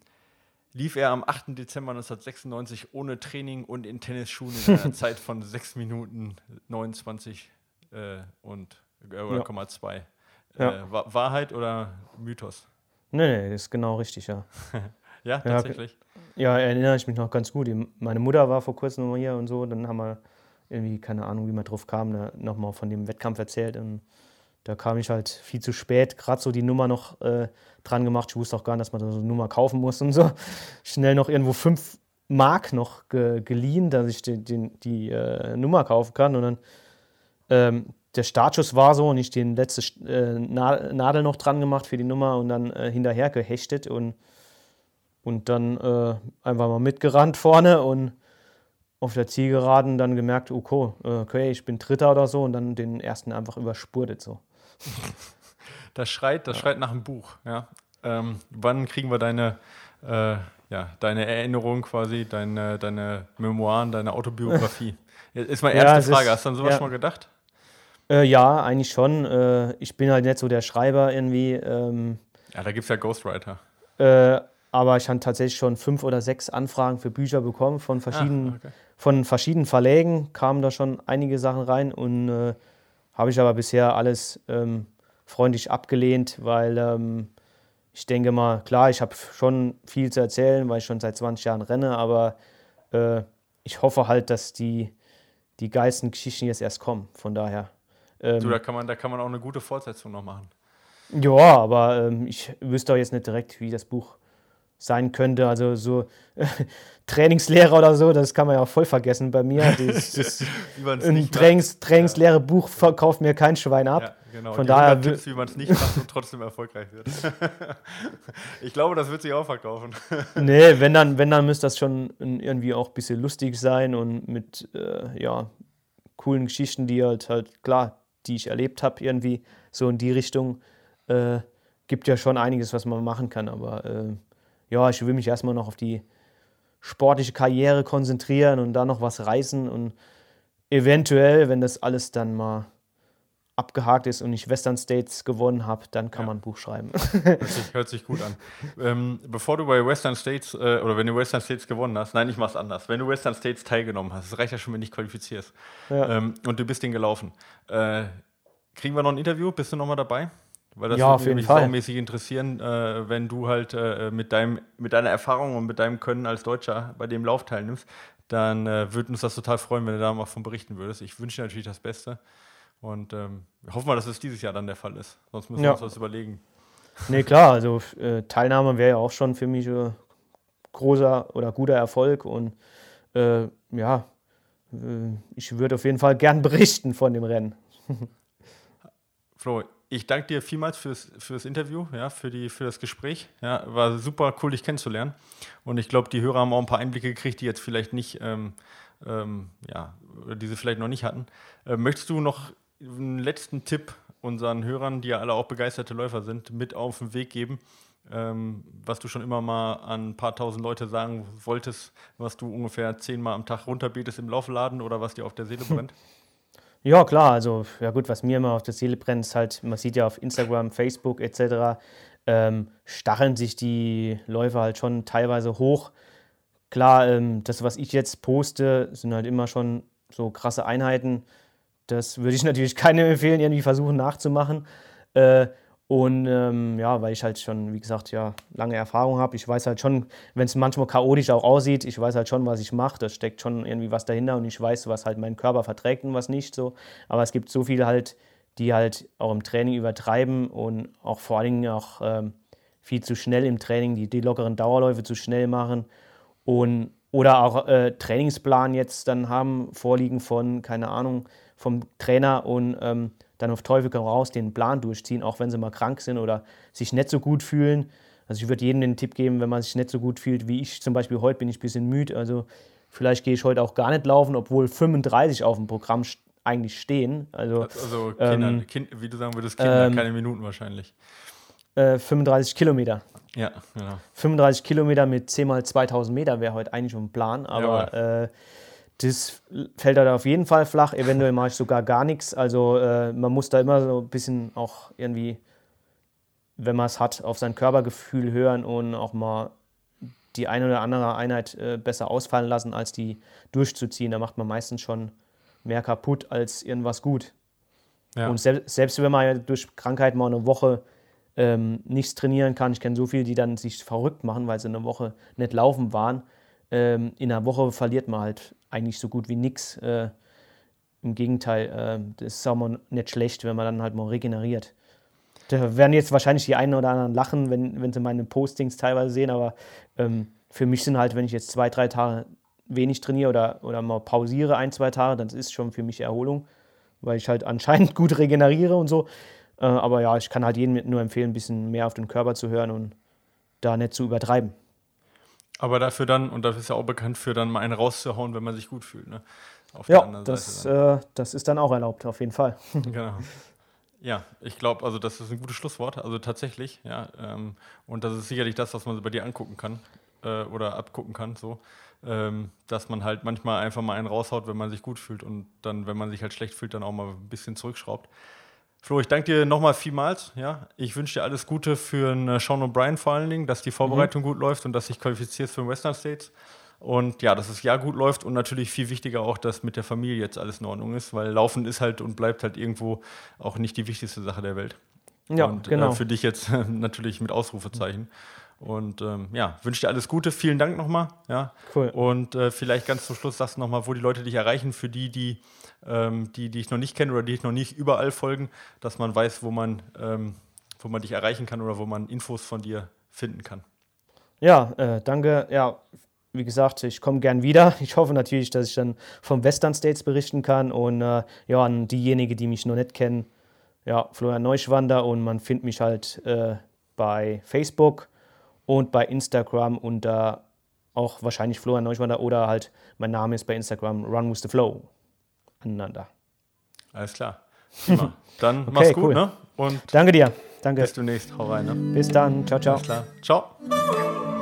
lief er am 8. Dezember 1996 ohne Training und in Tennisschuhen in einer Zeit von 6 Minuten 29 äh, und äh, oder Ja. 0,2. Ja. Äh, Wa- Wahrheit oder Mythos? Nee, nee, ist genau richtig, ja. Ja, tatsächlich. Ja, erinnere ich mich noch ganz gut. Meine Mutter war vor kurzem noch mal hier und so. Dann haben wir irgendwie, keine Ahnung, wie wir drauf kamen, da nochmal von dem Wettkampf erzählt. Und da kam ich halt viel zu spät, gerade so die Nummer noch äh, dran gemacht. Ich wusste auch gar nicht, dass man so eine Nummer kaufen muss und so. Schnell noch irgendwo fünf Mark noch ge geliehen, dass ich den, den, die äh, Nummer kaufen kann. Und dann ähm, der Startschuss war so und ich den letzte äh, Na Nadel noch dran gemacht für die Nummer und dann äh, hinterher gehechtet und und dann äh, einfach mal mitgerannt vorne und auf der Zielgeraden dann gemerkt, okay, äh, okay, ich bin Dritter oder so und dann den ersten einfach überspurtet so. Das schreit, das schreit nach einem Buch. Ja. Ähm, wann kriegen wir deine, äh, ja, deine Erinnerung quasi, deine, deine Memoiren, deine Autobiografie? Ist mal Ja, ernste es Frage. ist- Hast du an sowas ja. schon mal gedacht? Äh, ja, eigentlich schon. Äh, ich bin halt nicht so der Schreiber irgendwie, ähm, Ja, da gibt es ja Ghostwriter. Aber ich habe tatsächlich schon fünf oder sechs Anfragen für Bücher bekommen von verschiedenen, Ah, okay. von verschiedenen Verlägen. Kamen da schon einige Sachen rein und äh, habe ich aber bisher alles ähm, freundlich abgelehnt, weil ähm, ich denke mal, klar, ich habe schon viel zu erzählen, weil ich schon seit 20 Jahren renne, aber äh, ich hoffe halt, dass die, die geilsten Geschichten jetzt erst kommen. Von daher. Ähm, So, da, kann man, da kann man auch eine gute Fortsetzung noch machen. ja, aber ähm, ich wüsste auch jetzt nicht direkt, wie das Buch sein könnte. Also so Trainingslehrer oder so, das kann man ja auch voll vergessen bei mir. Das, das, ein. Trainings, Trainingslehre Buch verkauft mir kein Schwein ab. Ja, genau. Von Die daher 100 wü- Tipps, wie man es nicht macht und trotzdem erfolgreich wird. ich glaube, das wird sich auch verkaufen. Nee, wenn dann, wenn dann müsste das schon irgendwie auch ein bisschen lustig sein und mit äh, ja, coolen Geschichten, die halt halt, klar, die ich erlebt habe, irgendwie so in die Richtung. Äh, gibt ja schon einiges, was man machen kann, aber äh, ja, ich will mich erstmal noch auf die sportliche Karriere konzentrieren und da noch was reißen und eventuell, wenn das alles dann mal abgehakt ist und ich Western States gewonnen habe, dann kann ja. man ein Buch schreiben. Hört sich, hört sich gut an. Ähm, bevor du bei Western States äh, oder wenn du Western States gewonnen hast, nein, ich mach's anders. Wenn du Western States teilgenommen hast, das reicht ja schon, wenn du dich qualifizierst ja. ähm, und du bist den gelaufen. Äh, kriegen wir noch ein Interview? Bist du nochmal dabei? Weil das ja, würde mich saumäßig interessieren, äh, wenn du halt äh, mit, deinem, mit deiner Erfahrung und mit deinem Können als Deutscher bei dem Lauf teilnimmst, dann äh, würde uns das total freuen, wenn du da mal von berichten würdest. Ich wünsche dir natürlich das Beste. Und ähm, hoffen wir, dass es dieses Jahr dann der Fall ist. Sonst müssen ja. wir uns was überlegen. Nee, klar, also äh, Teilnahme wäre ja auch schon für mich äh, großer oder guter Erfolg. Und äh, ja, ich würde auf jeden Fall gern berichten von dem Rennen. Flo, ich danke dir vielmals fürs, fürs Interview, ja, für, die, für das Gespräch. Ja, war super cool, dich kennenzulernen. Und ich glaube, die Hörer haben auch ein paar Einblicke gekriegt, die jetzt vielleicht nicht, ähm, ähm, ja, diese vielleicht noch nicht hatten. Äh, möchtest du noch einen letzten Tipp unseren Hörern, die ja alle auch begeisterte Läufer sind, mit auf den Weg geben, ähm, was du schon immer mal an ein paar tausend Leute sagen wolltest, was du ungefähr zehnmal am Tag runterbetest im Laufladen oder was dir auf der Seele brennt? Ja, klar, also ja gut, was mir immer auf der Seele brennt, ist halt, man sieht ja auf Instagram, Facebook etc., ähm, stacheln sich die Läufer halt schon teilweise hoch. Klar, ähm, das, was ich jetzt poste, sind halt immer schon so krasse Einheiten, das würde ich natürlich keinem empfehlen, irgendwie versuchen nachzumachen. Äh, und ähm, ja, weil ich halt schon, wie gesagt, ja, lange Erfahrung habe. Ich weiß halt schon, wenn es manchmal chaotisch auch aussieht, ich weiß halt schon, was ich mache. Da steckt schon irgendwie was dahinter und ich weiß, was halt mein Körper verträgt und was nicht so. Aber es gibt so viele halt, die halt auch im Training übertreiben und auch vor allen Dingen auch ähm, viel zu schnell im Training, die, die lockeren Dauerläufe zu schnell machen. Und, oder auch äh, Trainingsplan jetzt dann haben, vorliegen von, keine Ahnung, vom Trainer und ähm, dann auf Teufel komm raus den Plan durchziehen, auch wenn sie mal krank sind oder sich nicht so gut fühlen. Also ich würde jedem den Tipp geben, wenn man sich nicht so gut fühlt, wie ich zum Beispiel heute bin ich ein bisschen müde. Also vielleicht gehe ich heute auch gar nicht laufen, obwohl 35 auf dem Programm eigentlich stehen. Also, also Kinder, ähm, kind, wie du sagen würdest, Kinder, ähm, keine Minuten wahrscheinlich. Äh, 35 Kilometer. Ja, genau. 35 Kilometer mit 10 mal 2000 Meter wäre heute eigentlich ein Plan, aber äh, das fällt halt auf jeden Fall flach. Eventuell mache ich sogar gar nichts. Also äh, man muss da immer so ein bisschen auch irgendwie, wenn man es hat, auf sein Körpergefühl hören und auch mal die eine oder andere Einheit äh, besser ausfallen lassen, als die durchzuziehen. Da macht man meistens schon mehr kaputt als irgendwas gut. Ja. Und se selbst wenn man ja durch Krankheit mal eine Woche ähm, nichts trainieren kann, ich kenne so viele, die dann sich verrückt machen, weil sie eine Woche nicht laufen waren. Ähm, in einer Woche verliert man halt eigentlich so gut wie nichts. Äh, Im Gegenteil, äh, das ist auch mal nicht schlecht, wenn man dann halt mal regeneriert. Da werden jetzt wahrscheinlich die einen oder anderen lachen, wenn, wenn sie meine Postings teilweise sehen, aber ähm, für mich sind halt, wenn ich jetzt zwei, drei Tage wenig trainiere oder, oder mal pausiere, ein, zwei Tage, dann ist schon für mich Erholung, weil ich halt anscheinend gut regeneriere und so. Äh, aber ja, ich kann halt jedem nur empfehlen, ein bisschen mehr auf den Körper zu hören und da nicht zu übertreiben. Aber dafür dann, und das ist ja auch bekannt für dann mal einen rauszuhauen, wenn man sich gut fühlt. Ne? Auf ja, das, äh, das ist dann auch erlaubt, auf jeden Fall. genau. Ja, ich glaube, also das ist ein gutes Schlusswort. Also tatsächlich, ja. Ähm, und das ist sicherlich das, was man bei dir angucken kann äh, oder abgucken kann, so. Ähm, dass man halt manchmal einfach mal einen raushaut, wenn man sich gut fühlt und dann, wenn man sich halt schlecht fühlt, dann auch mal ein bisschen zurückschraubt. Flo, ich danke dir nochmal vielmals. Ja. Ich wünsche dir alles Gute für einen Sean O'Brien vor allen Dingen, dass die Vorbereitung mhm. gut läuft und dass sich qualifizierst für den Western States. Und ja, dass das Jahr gut läuft und natürlich viel wichtiger auch, dass mit der Familie jetzt alles in Ordnung ist, weil Laufen ist halt und bleibt halt irgendwo auch nicht die wichtigste Sache der Welt. Ja, und, genau. Äh, für dich jetzt natürlich mit Ausrufezeichen. Und ähm, ja, wünsche dir alles Gute. Vielen Dank nochmal. Ja. Cool. Und äh, vielleicht ganz zum Schluss sagst du nochmal, wo die Leute dich erreichen, für die, die ähm, die, die ich noch nicht kenne oder die ich noch nicht überall folgen, dass man weiß, wo man, ähm, wo man dich erreichen kann oder wo man Infos von dir finden kann. Ja, äh, danke. Ja, wie gesagt, ich komme gern wieder. Ich hoffe natürlich, dass ich dann vom Western States berichten kann und äh, ja, an diejenigen, die mich noch nicht kennen, ja, Florian Neuschwander und man findet mich halt äh, bei Facebook und bei Instagram unter auch wahrscheinlich Florian Neuschwander oder halt mein Name ist bei Instagram Run with the Flow aneinander. Alles klar. Prima. Dann okay, mach's gut, cool. ne? Und Danke dir. Danke. Bis demnächst. Hau rein, ne? Bis dann. Ciao, ciao. Alles klar. Ciao.